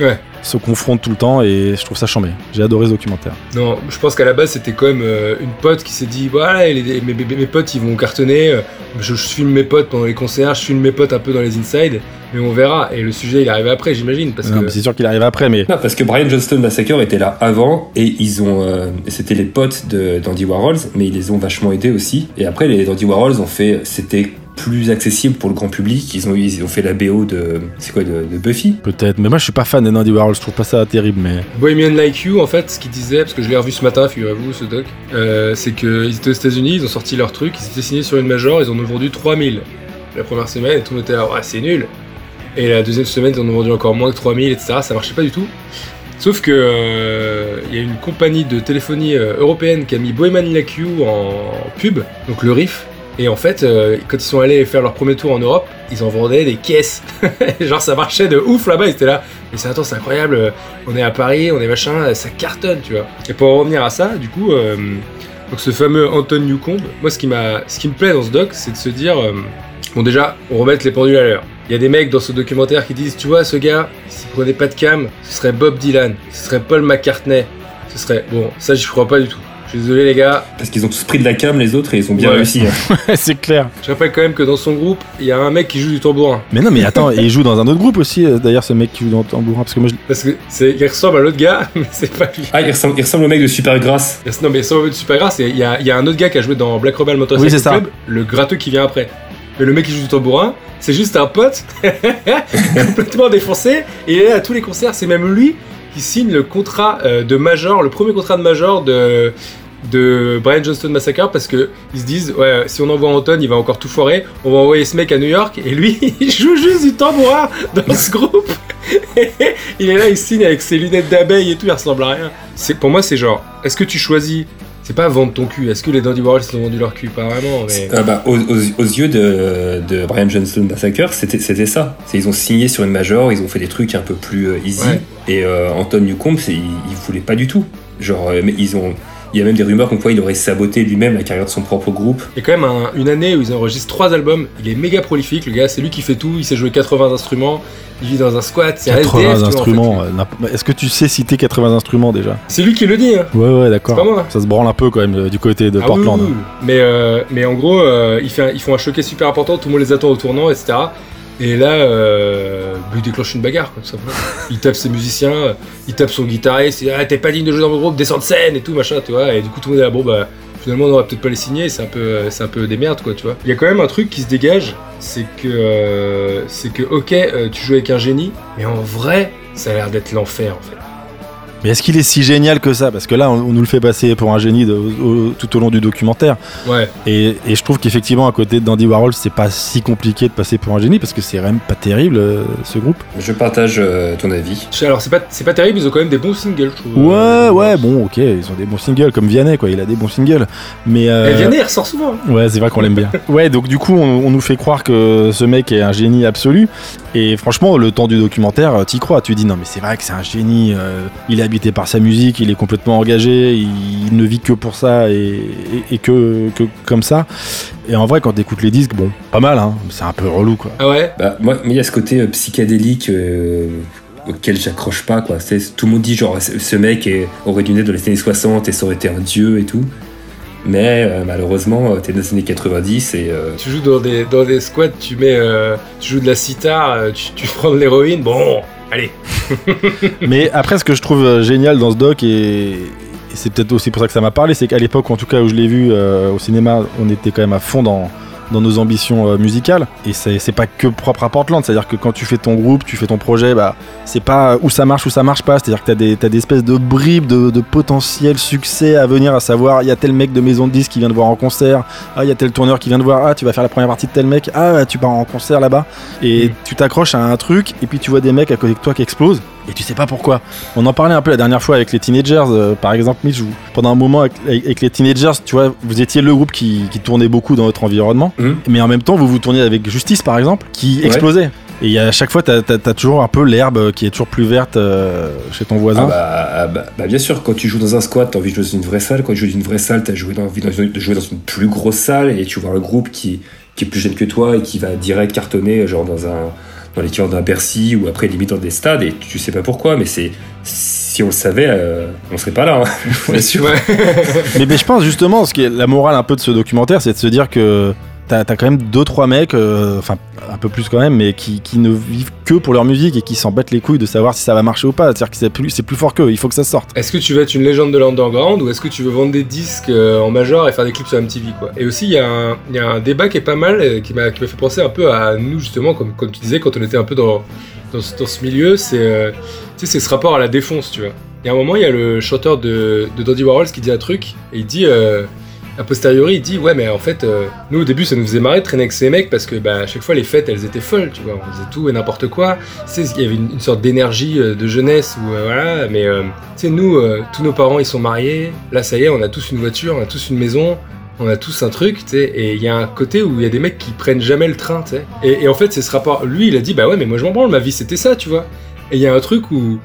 C: Ouais.
D: Se confrontent tout le temps et je trouve ça chambé. J'ai adoré ce documentaire.
C: Non, je pense qu'à la base c'était quand même euh, une pote qui s'est dit voilà les- les- mes, mes- mes potes ils vont cartonner, euh, je, je filme mes potes pendant les concerts, je filme mes potes un peu dans les inside, mais on verra. Et le sujet il est arrivé après j'imagine parce
D: Non,
C: que
D: mais c'est sûr qu'il arrive après, mais
B: Non, parce que Brian Johnston Massacre était là avant et ils ont. euh, c'était les potes de d'Andy Warhols, mais ils les ont vachement aidés aussi. Et après, les Andy Warhols ont fait. C'était plus accessible pour le grand public. Ils ont, ils ont fait la BO de. C'est quoi de, de Buffy
D: peut-être. Mais moi je suis pas fan des Dandy Warhols, je trouve pas ça terrible. Mais
C: Bohemian Like You en fait ce qu'il disait, parce que je l'ai revu ce matin figurez-vous ce doc, euh, c'est qu'ils étaient aux États-Unis, ils ont sorti leur truc, ils étaient signés sur une major, ils en ont vendu 3000 la première semaine et tout le monde était là ouais c'est nul. Et la deuxième semaine, ils en ont vendu encore moins que 3000, etc. Ça marchait pas du tout. Sauf que euh, il y a une compagnie de téléphonie euh, européenne qui a mis Bohemian Like You en pub, donc le riff. Et en fait, euh, quand ils sont allés faire leur premier tour en Europe, ils en vendaient des caisses. *laughs* Genre ça marchait de ouf là-bas, ils étaient là. Mais c'est attends, c'est incroyable, euh, on est à Paris, on est machin, ça cartonne, tu vois. Et pour en revenir à ça, du coup, euh, donc ce fameux Anton Newcombe, moi ce qui, m'a, ce qui me plaît dans ce doc, c'est de se dire, euh, bon déjà, on remet les pendules à l'heure. Il y a des mecs dans ce documentaire qui disent, tu vois, ce gars, s'il prenait pas de cam, ce serait Bob Dylan, ce serait Paul McCartney, ce serait... Bon, ça j'y crois pas du tout. Je suis désolé les gars,
B: Parce qu'ils ont tous pris de la cam, les autres, et ils ont bien
C: Ouais.
B: réussi. hein. *laughs*
D: c'est clair.
C: je rappelle quand même que dans son groupe, il y a un mec qui joue du tambourin.
D: Mais non, mais attends, et il joue dans un autre groupe aussi, euh, d'ailleurs, ce mec qui joue dans le tambourin. Parce que moi, je-
C: Parce que c'est, il ressemble à l'autre gars, *laughs* mais c'est pas lui.
B: Ah, il ressemble, il ressemble au mec de Supergrass.
C: Non mais sans de super grâce, il y a, il y a un autre gars qui a joué dans Black Rebel Motorcycle
D: Oui, c'est ça.
C: Club, le gratteux qui vient après. Mais le mec qui joue du tambourin, c'est juste un pote *laughs* complètement défoncé, et il est là à tous les concerts, c'est même lui qui signe le contrat euh, de Major, le premier contrat de Major de de Brian Johnston Massacre parce que ils se disent ouais si on envoie Anton il va encore tout foirer. On va envoyer ce mec à New York et lui *laughs* il joue juste du tambourin dans ce *laughs* groupe. Il est là il signe avec ses lunettes d'abeille et tout il ressemble à rien. C'est pour moi c'est genre est-ce que tu choisis c'est pas vendre ton cul est-ce que les Dandy Warhols ils ont vendu leur cul? Pas vraiment mais
B: Ah bah, aux, aux- aux yeux de, de Brian Johnston Massacre, c'était c'était ça. Ils ont signé sur une major, ils ont fait des trucs un peu plus euh, easy.
C: Ouais.
B: Et euh, Anton Newcombe, il, il voulait pas du tout. Genre, euh, mais ils ont. Il y a même des rumeurs comme quoi il aurait saboté lui-même la carrière de son propre groupe.
C: il y a quand même un- une année où ils enregistrent trois albums il est méga prolifique le gars c'est lui qui fait tout il sait jouer 80 instruments il vit dans un squat c'est un
D: 80
C: SDF, tu vois, en fait,
D: instruments. euh, Est-ce que tu sais citer 80 instruments déjà?
C: C'est lui qui le dit hein.
D: Ouais, ouais,
C: C'est
D: d'accord.
C: pas moi.
D: Ça se branle un peu quand même euh, du côté de
C: Ah
D: Portland.
C: oui, oui. Mais, euh, mais en gros, euh, il fait un- ils font un choquet super important, tout le monde les attend au tournant, etc. Et là, euh, il déclenche une bagarre, quoi, tout simplement. il tape ses musiciens, il tape son guitariste, il dit ah, t'es pas digne de jouer dans mon groupe, descends de scène et tout, machin, tu vois. Et du coup, tout le monde est là, bon, bah, finalement, on aurait peut-être pas les signer, c'est un, peu, c'est un peu des merdes, quoi, tu vois. Il y a quand même un truc qui se dégage, c'est que, euh, c'est que, ok, euh, tu joues avec un génie, mais en vrai, ça a l'air d'être l'enfer, en fait.
D: Mais est-ce qu'il est si génial que ça? Parce que là, on, on nous le fait passer pour un génie de- au- tout au long du documentaire.
C: Ouais.
D: Et, et je trouve qu'effectivement, à côté d'Andy Warhol, c'est pas si compliqué de passer pour un génie parce que c'est vraiment pas terrible euh, ce groupe.
B: Je partage euh, ton avis.
C: Alors, c'est pas, c'est pas terrible, ils ont quand même des bons singles, je trouve.
D: Ouais,
C: Euh,
D: ouais, bon, ok, ils ont des bons singles comme Vianney, quoi. Il a des bons singles. Mais. euh,
C: Et Vianney, il ressort souvent. hein.
D: Ouais, c'est vrai qu'on l'aime bien. *laughs* Ouais, donc du coup, on, on nous fait croire que ce mec est un génie absolu. Et franchement, le temps du documentaire, t'y crois. Tu dis non, mais c'est vrai que c'est un génie. euh, il est habité par sa musique, il est complètement engagé, il, ne vit que pour ça et, et- et que, que comme ça. Et en vrai, quand t'écoutes les disques, bon, pas mal, hein. C'est un peu relou, quoi.
C: Ah ouais?
B: Bah, moi, mais il y a ce côté euh, psychédélique euh, auquel j'accroche pas, quoi. C'est- Tout le monde dit, genre, ce ce mec est, aurait dû naître dans les années 60 et ça aurait été un dieu et tout. Mais euh, malheureusement, euh, t'es dans les années 90 et. euh,
C: Tu joues dans des, dans des squats, tu mets, euh, tu joues de la sitar, tu, tu *laughs* prends de l'héroïne, bon, allez. *laughs*
D: Mais après, ce que je trouve génial dans ce doc, et, et c'est peut-être aussi pour ça que ça m'a parlé, c'est qu'à l'époque, en tout cas où je l'ai vu euh, au cinéma, on était quand même à fond dans, dans nos ambitions euh, musicales. Et c'est c'est pas que propre à Portland, c'est-à-dire que quand tu fais ton groupe, tu fais ton projet, bah, c'est pas où ça marche ou ça marche pas. C'est-à-dire que t'as des, t'as des espèces de bribes de, de potentiel succès à venir, à savoir, il y a tel mec de maison de disques qui vient de voir en concert, ah, il y a tel tourneur qui vient de voir, ah, tu vas faire la première partie de tel mec, ah, tu pars en concert là-bas. Et
C: Mm.
D: tu t'accroches à un truc, et puis tu vois des mecs à côté de toi qui explosent, et tu sais pas pourquoi. On en parlait un peu la dernière fois avec les Teenagers, euh, par exemple, Mitch, vous- pendant un moment avec, avec les Teenagers, tu vois, vous étiez le groupe qui, qui tournait beaucoup dans votre environnement,
B: Mhm.
D: mais en même temps, vous vous tourniez avec Justice, par exemple, qui
B: Ouais.
D: explosait. Et à chaque fois, t'as as, toujours un peu l'herbe qui est toujours plus verte euh, chez ton voisin.
B: Ah bah, ah bah- bah bien sûr, quand tu joues dans un squat, t'as envie de jouer dans une vraie salle. Quand tu joues dans une vraie salle, t'as envie de de jouer dans une plus grosse salle et tu vois le groupe qui, qui est plus jeune que toi et qui va direct cartonner, genre dans un dans l'équivalent d'un Bercy ou après limite dans des stades et tu sais pas pourquoi, mais c'est si on le savait, euh, on serait pas là. hein. Bien *laughs* sûr.
C: Ouais.
D: mais, mais je pense justement, ce qui est la morale un peu de ce documentaire, c'est de se dire que t'as as quand même deux trois mecs, euh, enfin un peu plus quand même, mais qui, qui ne vivent que pour leur musique et qui s'en battent les couilles de savoir si ça va marcher ou pas. C'est-à-dire que c'est plus, fort qu'eux, il faut que ça sorte.
C: Est-ce que tu veux être une légende de l'underground ou est-ce que tu veux vendre des disques euh, en major et faire des clips sur MTV quoi? Et aussi il y, a un- il y a un débat qui est pas mal euh, qui m'a fait penser un peu à nous justement comme, comme tu disais quand on était un peu dans, dans, ce, milieu c'est ce rapport à la défonce tu vois. Il y a un moment il y a le chanteur de, de Dandy Warhols qui dit un truc et il dit euh, a posteriori, il dit ouais, mais en fait, euh, nous au début, ça nous faisait marrer de traîner avec ces mecs parce que bah, à chaque fois les fêtes, elles étaient folles, tu vois, on faisait tout et n'importe quoi. Tu il y avait une, sorte d'énergie euh, de jeunesse où euh, voilà, mais tu sais, nous, tous nos parents ils sont mariés. Là, ça y est, on a tous une voiture, on a tous une maison. On a tous un truc, tu sais, et il y a un côté où il y a des mecs qui prennent jamais le train, tu sais. Et, et en fait, c'est ce rapport. Lui, il a dit, bah ouais, mais moi je m'en branle, ma vie c'était ça, tu vois. Et il y a un truc où,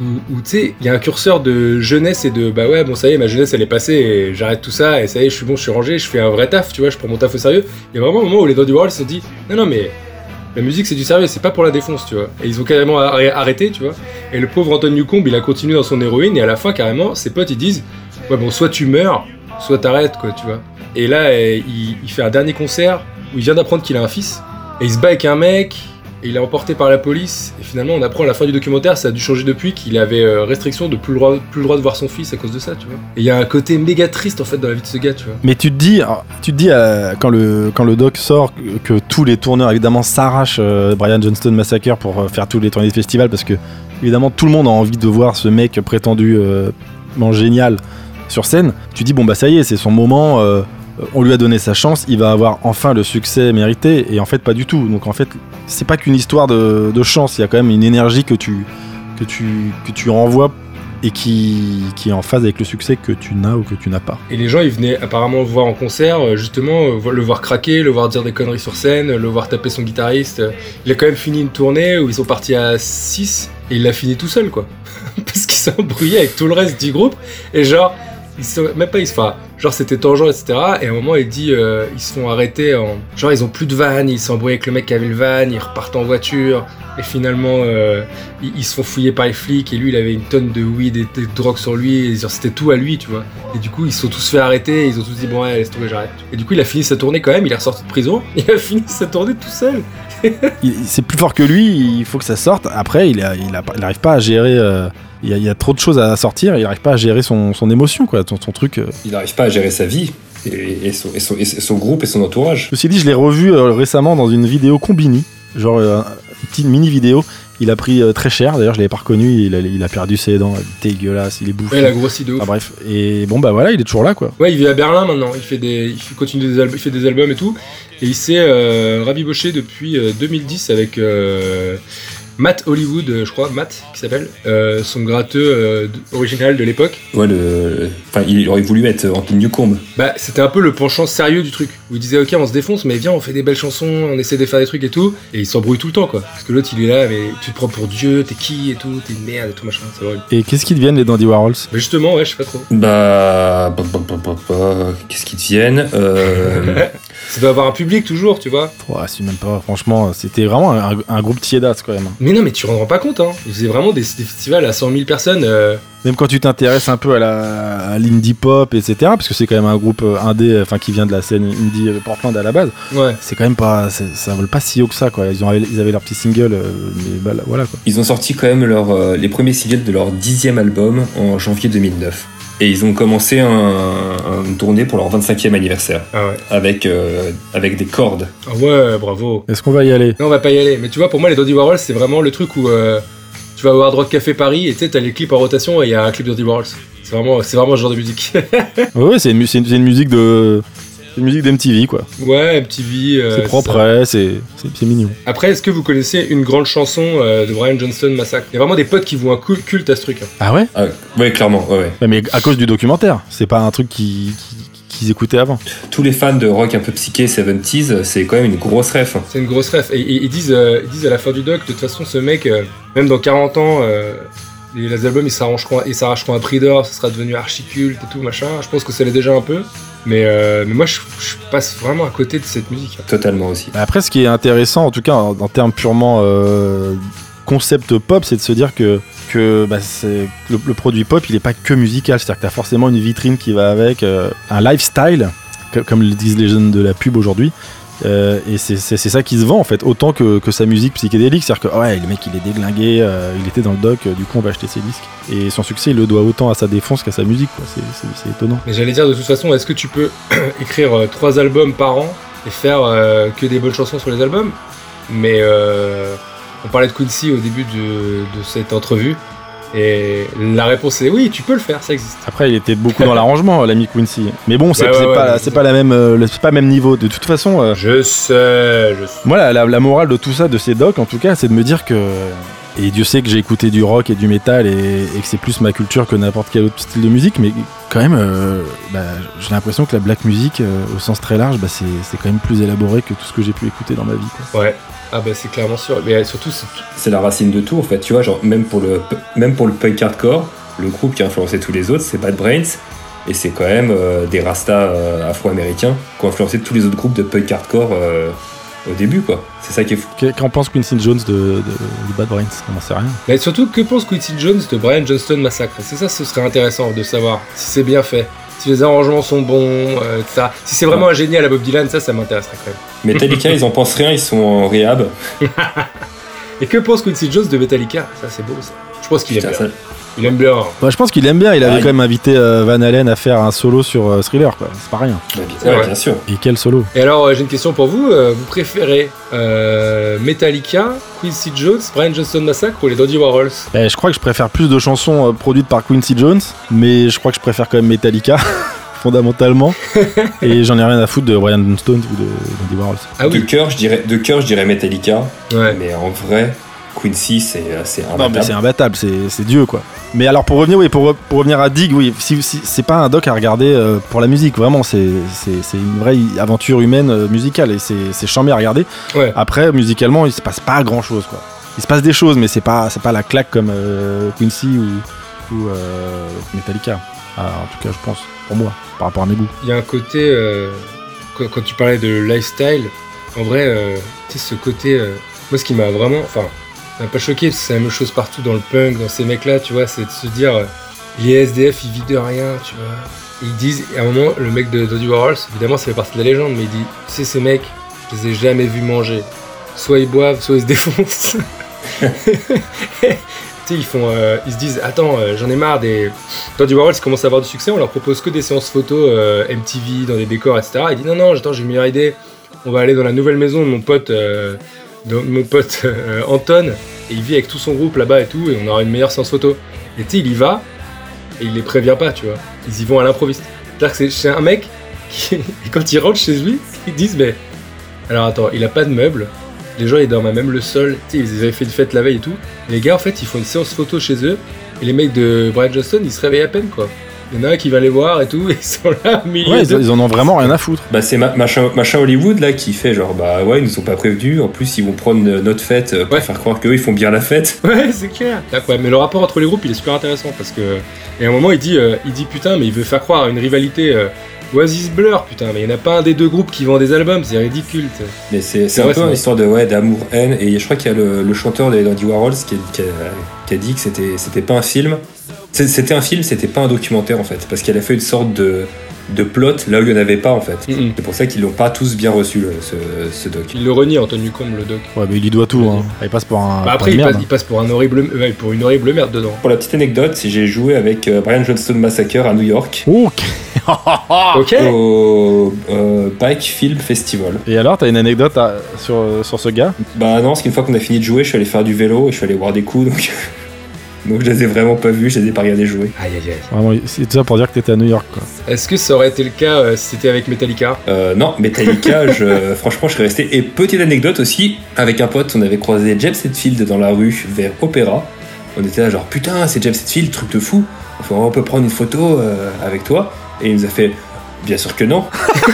C: où, tu sais, il y a un curseur de jeunesse et de bah ouais, bon, ça y est, ma jeunesse elle est passée et j'arrête tout ça et ça y est, je suis bon, je suis rangé, je fais un vrai taf, tu vois, je prends mon taf au sérieux. Il y a vraiment un moment où les Dandy Warhols se sont dit, non, non, mais la musique c'est du sérieux, c'est pas pour la défonce, tu vois. Et ils ont carrément arr- arrêté, tu vois. Et le pauvre Anton Newcombe, il a continué dans son héroïne et à la fin, carrément, ses potes ils disent, ouais, bon, soit tu meurs, soit t'arrêtes, quoi, tu vois. Et là, il, il fait un dernier concert où il vient d'apprendre qu'il a un fils et il se bat avec un mec. Il est emporté par la police et finalement on apprend à la fin du documentaire, ça a dû changer depuis, qu'il avait euh, restriction de plus le, droit, de voir son fils à cause de ça, tu vois. Et il y a un côté méga triste en fait dans la vie de ce gars, tu vois.
D: Mais tu te dis, alors, tu te dis euh, quand, le, quand doc sort que, tous les tourneurs évidemment s'arrachent euh, Brian Johnston Massacre pour euh, faire tous les tournées de festival parce que évidemment tout le monde a envie de voir ce mec prétendument génial sur scène. Tu dis bon bah ça y est, c'est son moment. On lui a donné sa chance, il va avoir enfin le succès mérité et en fait pas du tout. Donc en fait c'est pas qu'une histoire de, chance, il y a quand même une énergie que tu que tu que tu renvoies et qui, qui est en phase avec le succès que tu n'as ou que tu n'as pas.
C: Et les gens, ils venaient apparemment voir en concert, euh, justement, euh, le voir craquer, le voir dire des conneries sur scène, le voir taper son guitariste. Il a quand même fini une tournée où ils sont partis à 6 et il l'a fini tout seul, quoi. *laughs* Parce qu'il s'est embrouillé avec tout le reste du groupe. Et genre, ils même pas, ils se enfin, genre c'était tangent, etc. Et à un moment, il dit, euh, ils se font arrêter en. Genre, ils ont plus de vanne, ils s'embrouillent avec le mec qui avait le van, ils repartent en voiture. Et finalement, euh, ils, se font fouiller par les flics et lui, il avait une tonne de weed et de drogue sur lui. C'était tout à lui, tu vois. Et du coup, ils se sont tous fait arrêter. Et ils ont tous dit, bon, ouais, laisse tomber, j'arrête. Et du coup, il a fini sa tournée quand même. Il est ressorti de prison. *laughs* Il a fini sa tournée tout seul.
D: C'est plus fort que lui, il faut que ça sorte. Après, il n'arrive pas à gérer. euh, il y, a- il y a trop de choses à sortir, il n'arrive pas à gérer son, son émotion, quoi, son, son truc. euh.
B: Il n'arrive pas à gérer sa vie et, et son, et son- et son groupe et son entourage.
D: Ceci dit, je l'ai revu euh, récemment dans une vidéo combini, genre euh, une petite mini vidéo. Il a pris euh, très cher, d'ailleurs, je l'avais pas reconnu. Il a, il a perdu ses dents, dégueulasse, il est bouffé.
C: Ouais, il a grossi de ouf.
D: Ah, bref, et bon, bah voilà, il est toujours là, quoi.
C: Ouais, il vit à Berlin maintenant. Il fait des, il continue des albums, il fait des albums et tout. Et il s'est euh, rabiboché depuis euh, 2010 avec euh, Matt Hollywood, euh, je crois, Matt qui s'appelle, euh, son gratteux euh, original de l'époque.
B: Ouais, le, enfin, il aurait voulu être Anthony Newcombe.
C: Bah, c'était un peu le penchant sérieux du truc. Où il disait, ok, on se défonce, mais viens, on fait des belles chansons, on essaie de faire des trucs et tout. Et il s'embrouille tout le temps, quoi. Parce que l'autre, il est là, mais tu te prends pour Dieu, t'es qui et tout, t'es une merde et tout machin. C'est horrible.
D: Et qu'est-ce qu'ils deviennent, les Dandy Warhols?
C: Mais justement, ouais, je sais pas trop.
B: Bah, bah, bah, bah, bah, bah, qu'est-ce qu'ils deviennent euh, *laughs*
C: Ça doit avoir un public toujours, tu vois.
D: Ouais, c'est même pas, franchement, c'était vraiment un, un groupe tiédasse, quand même.
C: Mais non, mais tu te rends pas compte, hein. Ils faisaient vraiment des, des festivals à 100 000 personnes. euh,
D: Même quand tu t'intéresses un peu à la à l'indie pop, etc., parce que c'est quand même un groupe euh, indé, enfin qui vient de la scène indie euh, Portland à la base,
C: Ouais.
D: c'est quand même pas, c'est- ça vole pas si haut que ça, quoi. Ils, ont, ils avaient leur petit single, euh, mais bah, là, voilà, quoi.
B: Ils ont sorti quand même leur, euh, les premiers singles de leur dixième album en janvier 2009. Et ils ont commencé un, un- une tournée pour leur 25e anniversaire
C: Ah ouais.
B: avec, euh, avec des cordes.
C: Ah ouais, bravo.
D: Est-ce qu'on va y aller?
C: Non, on va pas y aller. Mais tu vois, pour moi, les Dandy Warhols, c'est vraiment le truc où euh, tu vas au Hard Rock Café Paris et tu sais, t'as les clips en rotation et il y a un clip Dandy Warhols. C'est vraiment, c'est vraiment ce genre de musique. *laughs*
D: Ouais, une, une, c'est une musique de. C'est une musique d'MTV, quoi.
C: ouais, MTV. euh,
D: c'est propre, ouais, c'est c'est- mignon.
C: Après, est-ce que vous connaissez une grande chanson euh, de Brian Johnston Massacre? Il y a vraiment des potes qui vont un cul- culte à ce truc. hein.
D: Ah ouais?
B: Ah, ouais, clairement, ouais,
D: Mais à cause du documentaire, c'est pas un truc qui- qui- qu'ils écoutaient avant.
B: Tous les fans de rock un peu psyché 70s, c'est quand même une grosse ref. hein.
C: C'est une grosse ref. Et, et- ils, disent, euh, ils disent à la fin du doc, de toute façon, ce mec, euh, même dans 40 ans, euh, les, les albums, ils s'arracheront un prix d'or, ça sera devenu archi culte et tout, machin. Je pense que ça l'est déjà un peu. Mais, euh, mais moi, je, je passe vraiment à côté de cette musique.
B: Totalement aussi.
D: Après, ce qui est intéressant, en tout cas en, en termes purement euh, concept pop, c'est de se dire que, que bah, c'est- le, le produit pop, il est pas que musical. C'est-à-dire que tu as forcément une vitrine qui va avec, euh, un lifestyle, co- comme le disent les jeunes de la pub aujourd'hui. Euh, et c'est ça qui se vend en fait, autant que, sa musique psychédélique. C'est-à-dire que ouais, le mec il est déglingué, euh, il était dans le doc, euh, du coup on va acheter ses disques. Et son succès il le doit autant à sa défense qu'à sa musique. C'est- étonnant.
C: Mais j'allais dire, de toute façon, est-ce que tu peux *clears throat* écrire trois albums par an et faire que des bonnes chansons sur les albums? Mais on parlait de Quincy au début de, de cette entrevue. Et la réponse est oui, tu peux le faire, ça existe.
D: Après, il était beaucoup dans l'arrangement, l'ami Quincy. Mais bon, c'est
C: Ouais, ouais,
D: c'est
C: ouais,
D: pas,
C: ouais,
D: c'est pas la même, euh, le- c'est pas le même niveau. De toute façon, euh,
C: Je sais, je sais.
D: moi, la, la- la morale de tout ça, de ces docs, en tout cas, c'est de me dire que. Et Dieu sait que j'ai écouté du rock et du métal et, et que c'est plus ma culture que n'importe quel autre style de musique, mais quand même, euh, bah, j'ai l'impression que la black music, euh, au sens très large, bah, c'est c'est quand même plus élaboré que tout ce que j'ai pu écouter dans ma vie. quoi.
C: Ouais. Ah bah c'est clairement sûr. Mais surtout, c'est
B: C'est la racine de tout en fait, tu vois, genre même pour le, même pour le punk hardcore, le groupe qui a influencé tous les autres, c'est Bad Brains, et c'est quand même euh, des rastas euh, afro-américains qui ont influencé tous les autres groupes de punk hardcore euh, au début quoi. C'est ça qui est fou.
D: Qu'en pense Quincy Jones de, de, de Bad Brains? On n'en sait rien.
C: Mais surtout, que pense Quincy Jones de Brian Johnston Massacre? C'est ça, ce serait intéressant de savoir si c'est bien fait, si les arrangements sont bons, euh, ça. Si c'est vraiment un génie à la Bob Dylan, ça, ça m'intéresserait *laughs* quand même.
B: Metallica, ils en pensent rien, ils sont en rehab. *laughs*
C: Et que pense Quincy Jones de Metallica? Ça, c'est beau ça. Je pense qu'il aime bien.
B: ça-
C: Il aime bien.
D: Bah, je pense qu'il aime bien, il avait
B: Ah, il-
D: quand même invité euh, Van Halen à faire un solo sur euh, Thriller, quoi. C'est pas rien.
B: bah, ouais, bien sûr.
D: Et quel solo?
C: Et alors, euh, j'ai une question pour vous. Euh, vous préférez euh, Metallica, Quincy Jones, Brian Johnston Massacre ou les Dodgy Warhols?
D: Bah, je crois que je préfère plus de chansons euh, produites par Quincy Jones, mais je crois que je préfère quand même Metallica, *laughs* fondamentalement. *laughs* et j'en ai rien à foutre de Brian Johnstone ou de Andy Warhols.
C: Ah
B: De cœur, je dirais, de cœur, je dirais Metallica,
C: Ouais.
B: mais en vrai, Quincy, c'est euh, c'est
D: Non, mais c'est
B: imbattable.
D: imbattable, c'est c'est Dieu, quoi. Mais alors, pour revenir, oui, pour, pour revenir à Dig, oui, si, si- c'est pas un doc à regarder euh, pour la musique, vraiment, c'est c'est- c'est une vraie aventure humaine euh, musicale et c'est c'est chambé à regarder.
C: Ouais.
D: Après, musicalement, il se passe pas grand chose, quoi. Il se passe des choses, mais c'est pas, c'est pas la claque comme euh, Quincy ou, ou euh, Metallica. Ah, en tout cas, je pense, pour moi, par rapport à mes goûts.
C: Il y a un côté, euh, quand, quand tu parlais de lifestyle, en vrai, euh, tu sais, ce côté, euh, moi, ce qui m'a vraiment, enfin, m'a pas choqué, parce que c'est la même chose partout dans le punk, dans ces mecs-là, tu vois, c'est de se dire, euh, les SDF, ils vivent de rien, tu vois. Ils disent, et à un moment, le mec de Dodgy Warhols, évidemment, ça fait partie de la légende, mais il dit, tu sais, ces mecs, je les ai jamais vus manger. Soit ils boivent, soit ils se *laughs* défoncent. *laughs* tu sais, ils font, euh, ils se disent, attends, euh, j'en ai marre des, Dodgy Warhols commencent à avoir du succès, on leur propose que des séances photos euh, MTV dans des décors, etc. Il dit non, non, attends, j'ai une meilleure idée. On va aller dans la nouvelle maison de mon pote, de mon pote euh, Anton, et il vit avec tout son groupe là-bas et tout, et on aura une meilleure séance photo. Et tu sais, il y va, et il les prévient pas, tu vois. Ils y vont à l'improviste. C'est-à-dire que c'est un mec qui, *laughs* et quand il rentre chez lui, ils disent, mais alors attends, il a pas de meubles. Les gens ils dorment à même le sol. Tu sais, ils avaient fait une fête la veille et tout. Les gars, en fait, ils font une séance photo chez eux. Et les mecs de Brian Johnston, ils se réveillent à peine, quoi. Il y en a un qui va les voir et tout, et *laughs* ils sont là au milieu.
D: Ouais, ils,
C: de-
D: ils en ont vraiment rien à foutre.
B: Bah c'est ma- machin, machin Hollywood là qui fait genre bah ouais ils nous ont pas prévenus en plus ils vont prendre notre fête euh, pour
C: Ouais.
B: faire croire qu'eux ils font bien la fête *laughs*
C: Ouais, c'est clair. Mais le rapport entre les groupes, il est super intéressant parce que. Et à un moment, il dit, euh, il dit putain, mais il veut faire croire à une rivalité euh, Oasis Blur, putain, mais il n'y en a pas un des deux groupes qui vend des albums, c'est ridicule.
B: mais c'est un
C: vrai,
B: peu une histoire de ouais d'amour haine et je crois qu'il y a le, le chanteur des Dandy Warhols qui a, qui a- qui a dit que c'était c'était pas un film c'était un film c'était pas un documentaire en fait parce qu'elle a fait une sorte de de plot là où il y en avait pas en fait
C: Mhm.
B: c'est pour ça qu'ils l'ont pas tous bien reçu le- ce, ce doc
C: Il le renie, Anthony Combe, le doc.
D: Ouais, mais il y doit tout. Hein. Il passe pour un.
C: Bah,
D: pour
C: après,
D: une
C: il
D: merde.
C: passe, il passe pour, un horrible, pour une horrible merde dedans.
B: pour la petite anecdote j'ai joué avec euh, Brian Johnston Massacre à New York
D: Ok. *laughs*
C: ok
B: au euh, Bike Film Festival
D: Et alors, t'as une anecdote à- sur, sur ce gars?
B: Bah non, parce qu'une fois qu'on a fini de jouer, je suis allé faire du vélo et je suis allé voir des coups, donc, *laughs* donc je les ai vraiment pas vus, je les ai pas regardés jouer.
C: Aïe aïe aïe.
D: Vraiment, c'est tout ça pour dire que t'étais à New York, quoi.
C: Est-ce que ça aurait été le cas euh, si c'était avec Metallica?
B: Euh, non, Metallica, *laughs* je, franchement, je serais resté. Et petite anecdote aussi, avec un pote, on avait croisé James Hetfield dans la rue vers Opéra. On était là genre putain, c'est James Hetfield, truc de fou. Enfin, on peut prendre une photo euh, avec toi. Et il nous a fait bien sûr que non.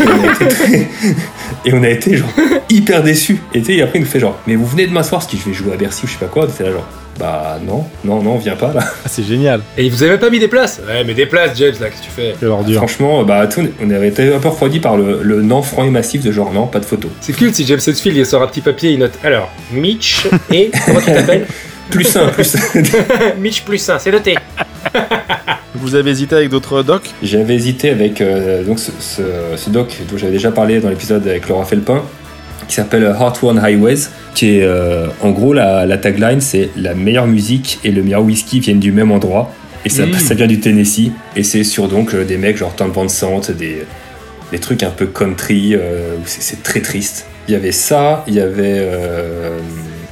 B: et, on a été très- *laughs* et on a été genre hyper déçus. Et tu sais, après il nous fait genre mais vous venez de m'asseoir parce que je vais jouer à Bercy ou je sais pas quoi. On était là genre bah non, non, non, viens pas là.
D: Ah, c'est génial.
C: Et vous avez même pas mis des places Ouais, mais des places, James, là, qu'est-ce que tu fais
D: Quelle ordure.
B: Franchement, bah tout, on avait été un peu refroidi par le, le non franc et massif de genre non, pas de photo.
C: C'est cool si James Hetfield il sort un petit papier, il note alors Mitch et. *laughs* Comment tu t'appelles *laughs*
B: Plus un, plus un. *laughs*
C: Mitch plus 1, c'est noté.
D: Vous avez hésité avec d'autres docs?
B: J'avais hésité avec euh, donc ce, ce- ce doc dont j'avais déjà parlé dans l'épisode avec Laura Felpin, qui s'appelle Heart One Highways, qui est euh, en gros la, la tagline c'est la meilleure musique et le meilleur whisky viennent du même endroit. Et ça,
C: Mm.
B: ça vient du Tennessee. Et c'est sur donc euh, des mecs genre Tom Van Sant, des, des trucs un peu country, euh, où c'est c'est très triste. Il y avait ça, il y avait euh,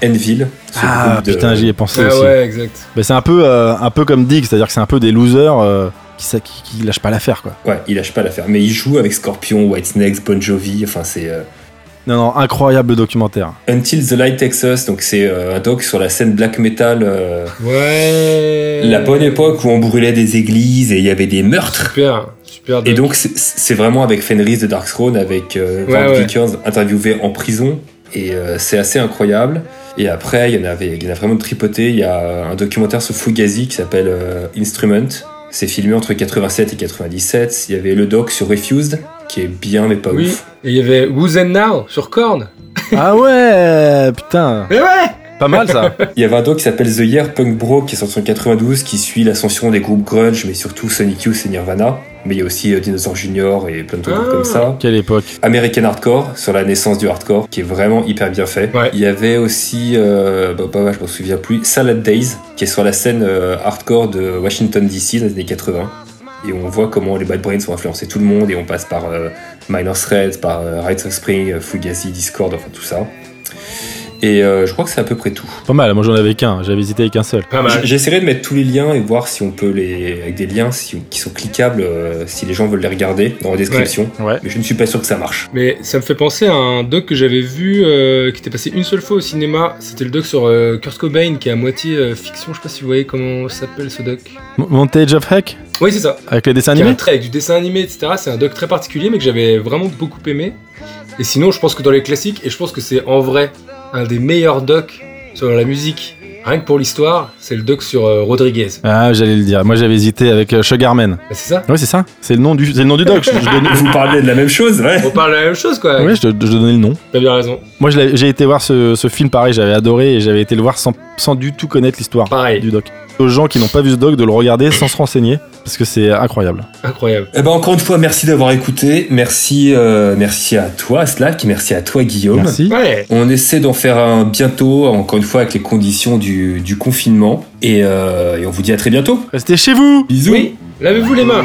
B: Enville.
D: Ah
B: de-
D: putain, j'y ai pensé
C: Ah
D: aussi.
C: ouais, exact.
D: Mais c'est un peu, euh, un peu comme Dig, c'est-à-dire que c'est un peu des losers euh, qui, qui, qui lâchent pas l'affaire quoi.
B: Ouais, il lâche pas l'affaire. Mais il joue avec Scorpion, Whitesnake, Bon Jovi. Enfin, c'est euh,
D: Non, non, incroyable documentaire.
B: Until the Light Takes Us. Donc, c'est euh, un doc sur la scène black metal. euh,
C: Ouais.
B: la bonne époque où on brûlait des églises et il y avait des meurtres.
C: Super, super.
B: Et donc, c'est- vraiment avec Fenris de Dark Throne, avec euh,
C: Ouais,
B: Van
C: ouais.
B: Vickers interviewé en prison. Et euh, c'est assez incroyable. Et après, il y en avait, il y en a vraiment tripoté. Il y a un documentaire sur Fugazi qui s'appelle euh, Instrument. C'est filmé entre 87 et 97. Il y avait le doc sur Refused, qui est bien mais pas
C: Oui.
B: ouf.
C: Et il y avait Who's and Now sur Korn.
D: ah ouais, *laughs* putain,
C: Mais ouais
D: pas mal ça. *laughs*
B: Il y avait un doc qui s'appelle The Year Punk Bro qui est sorti en 92 qui suit l'ascension des groupes grunge mais surtout Sonic Youth et Nirvana. Mais il y a aussi euh, Dinosaur Junior et plein de trucs
C: Ah.
B: comme ça.
D: Quelle époque.
B: American Hardcore sur la naissance du hardcore qui est vraiment hyper bien fait.
C: Ouais.
B: Il y avait aussi, euh, bah, bah, je m'en souviens plus, Salad Days qui est sur la scène euh, hardcore de Washington DC dans les années 80. Et on voit comment les Bad Brains ont influencé tout le monde et on passe par euh, Minor Threat, par euh, Rites of Spring, euh, Fugazi, Discord, enfin tout ça. Et euh, je crois que c'est à peu près tout.
D: Pas mal, moi j'en avais qu'un, j'avais hésité avec un seul.
C: Pas mal.
B: J- J'essaierai de mettre tous les liens et voir si on peut les. avec des liens si- qui sont cliquables, euh, si les gens veulent les regarder dans la description.
D: Ouais.
B: Mais je ne suis pas sûr que ça marche.
C: Mais ça me fait penser à un doc que j'avais vu euh, qui était passé une seule fois au cinéma. C'était le doc sur euh, Kurt Cobain qui est à moitié euh, fiction. Je sais pas si vous voyez comment s'appelle ce doc.
D: M- Montage of Heck
C: Oui, c'est ça.
D: Avec les dessins animés?
C: avec du dessin animé, etc. C'est un doc très particulier mais que j'avais vraiment beaucoup aimé. Et sinon, je pense que dans les classiques, et je pense que c'est en vrai un des meilleurs docs sur la musique, rien que pour l'histoire, c'est le doc sur euh, Rodriguez.
D: Ah, j'allais le dire. Moi j'avais hésité avec euh, Sugarman.
C: Bah, c'est ça?
D: Ouais, c'est ça. C'est le nom du, c'est le nom du doc. *laughs* Je, je donnais,
B: Vous parlez de la même chose, ouais.
C: On parle de la même chose quoi.
D: ouais, je, je donnais le nom.
C: T'as bien raison.
D: Moi j'ai été voir ce, ce film pareil, j'avais adoré et j'avais été le voir sans, sans du tout connaître l'histoire du doc. Aux gens qui n'ont pas vu ce doc de le regarder sans se renseigner parce que c'est incroyable.
C: Incroyable.
B: Eh ben encore une fois, merci d'avoir écouté. Merci, euh, merci à toi, Slack. Merci à toi, Guillaume.
D: Merci.
C: Ouais.
B: On essaie d'en faire un bientôt, encore une fois avec les conditions du, du confinement. Et, euh, et on vous dit à très bientôt.
D: Restez chez vous
B: Bisous.
C: Oui. Lavez-vous les mains.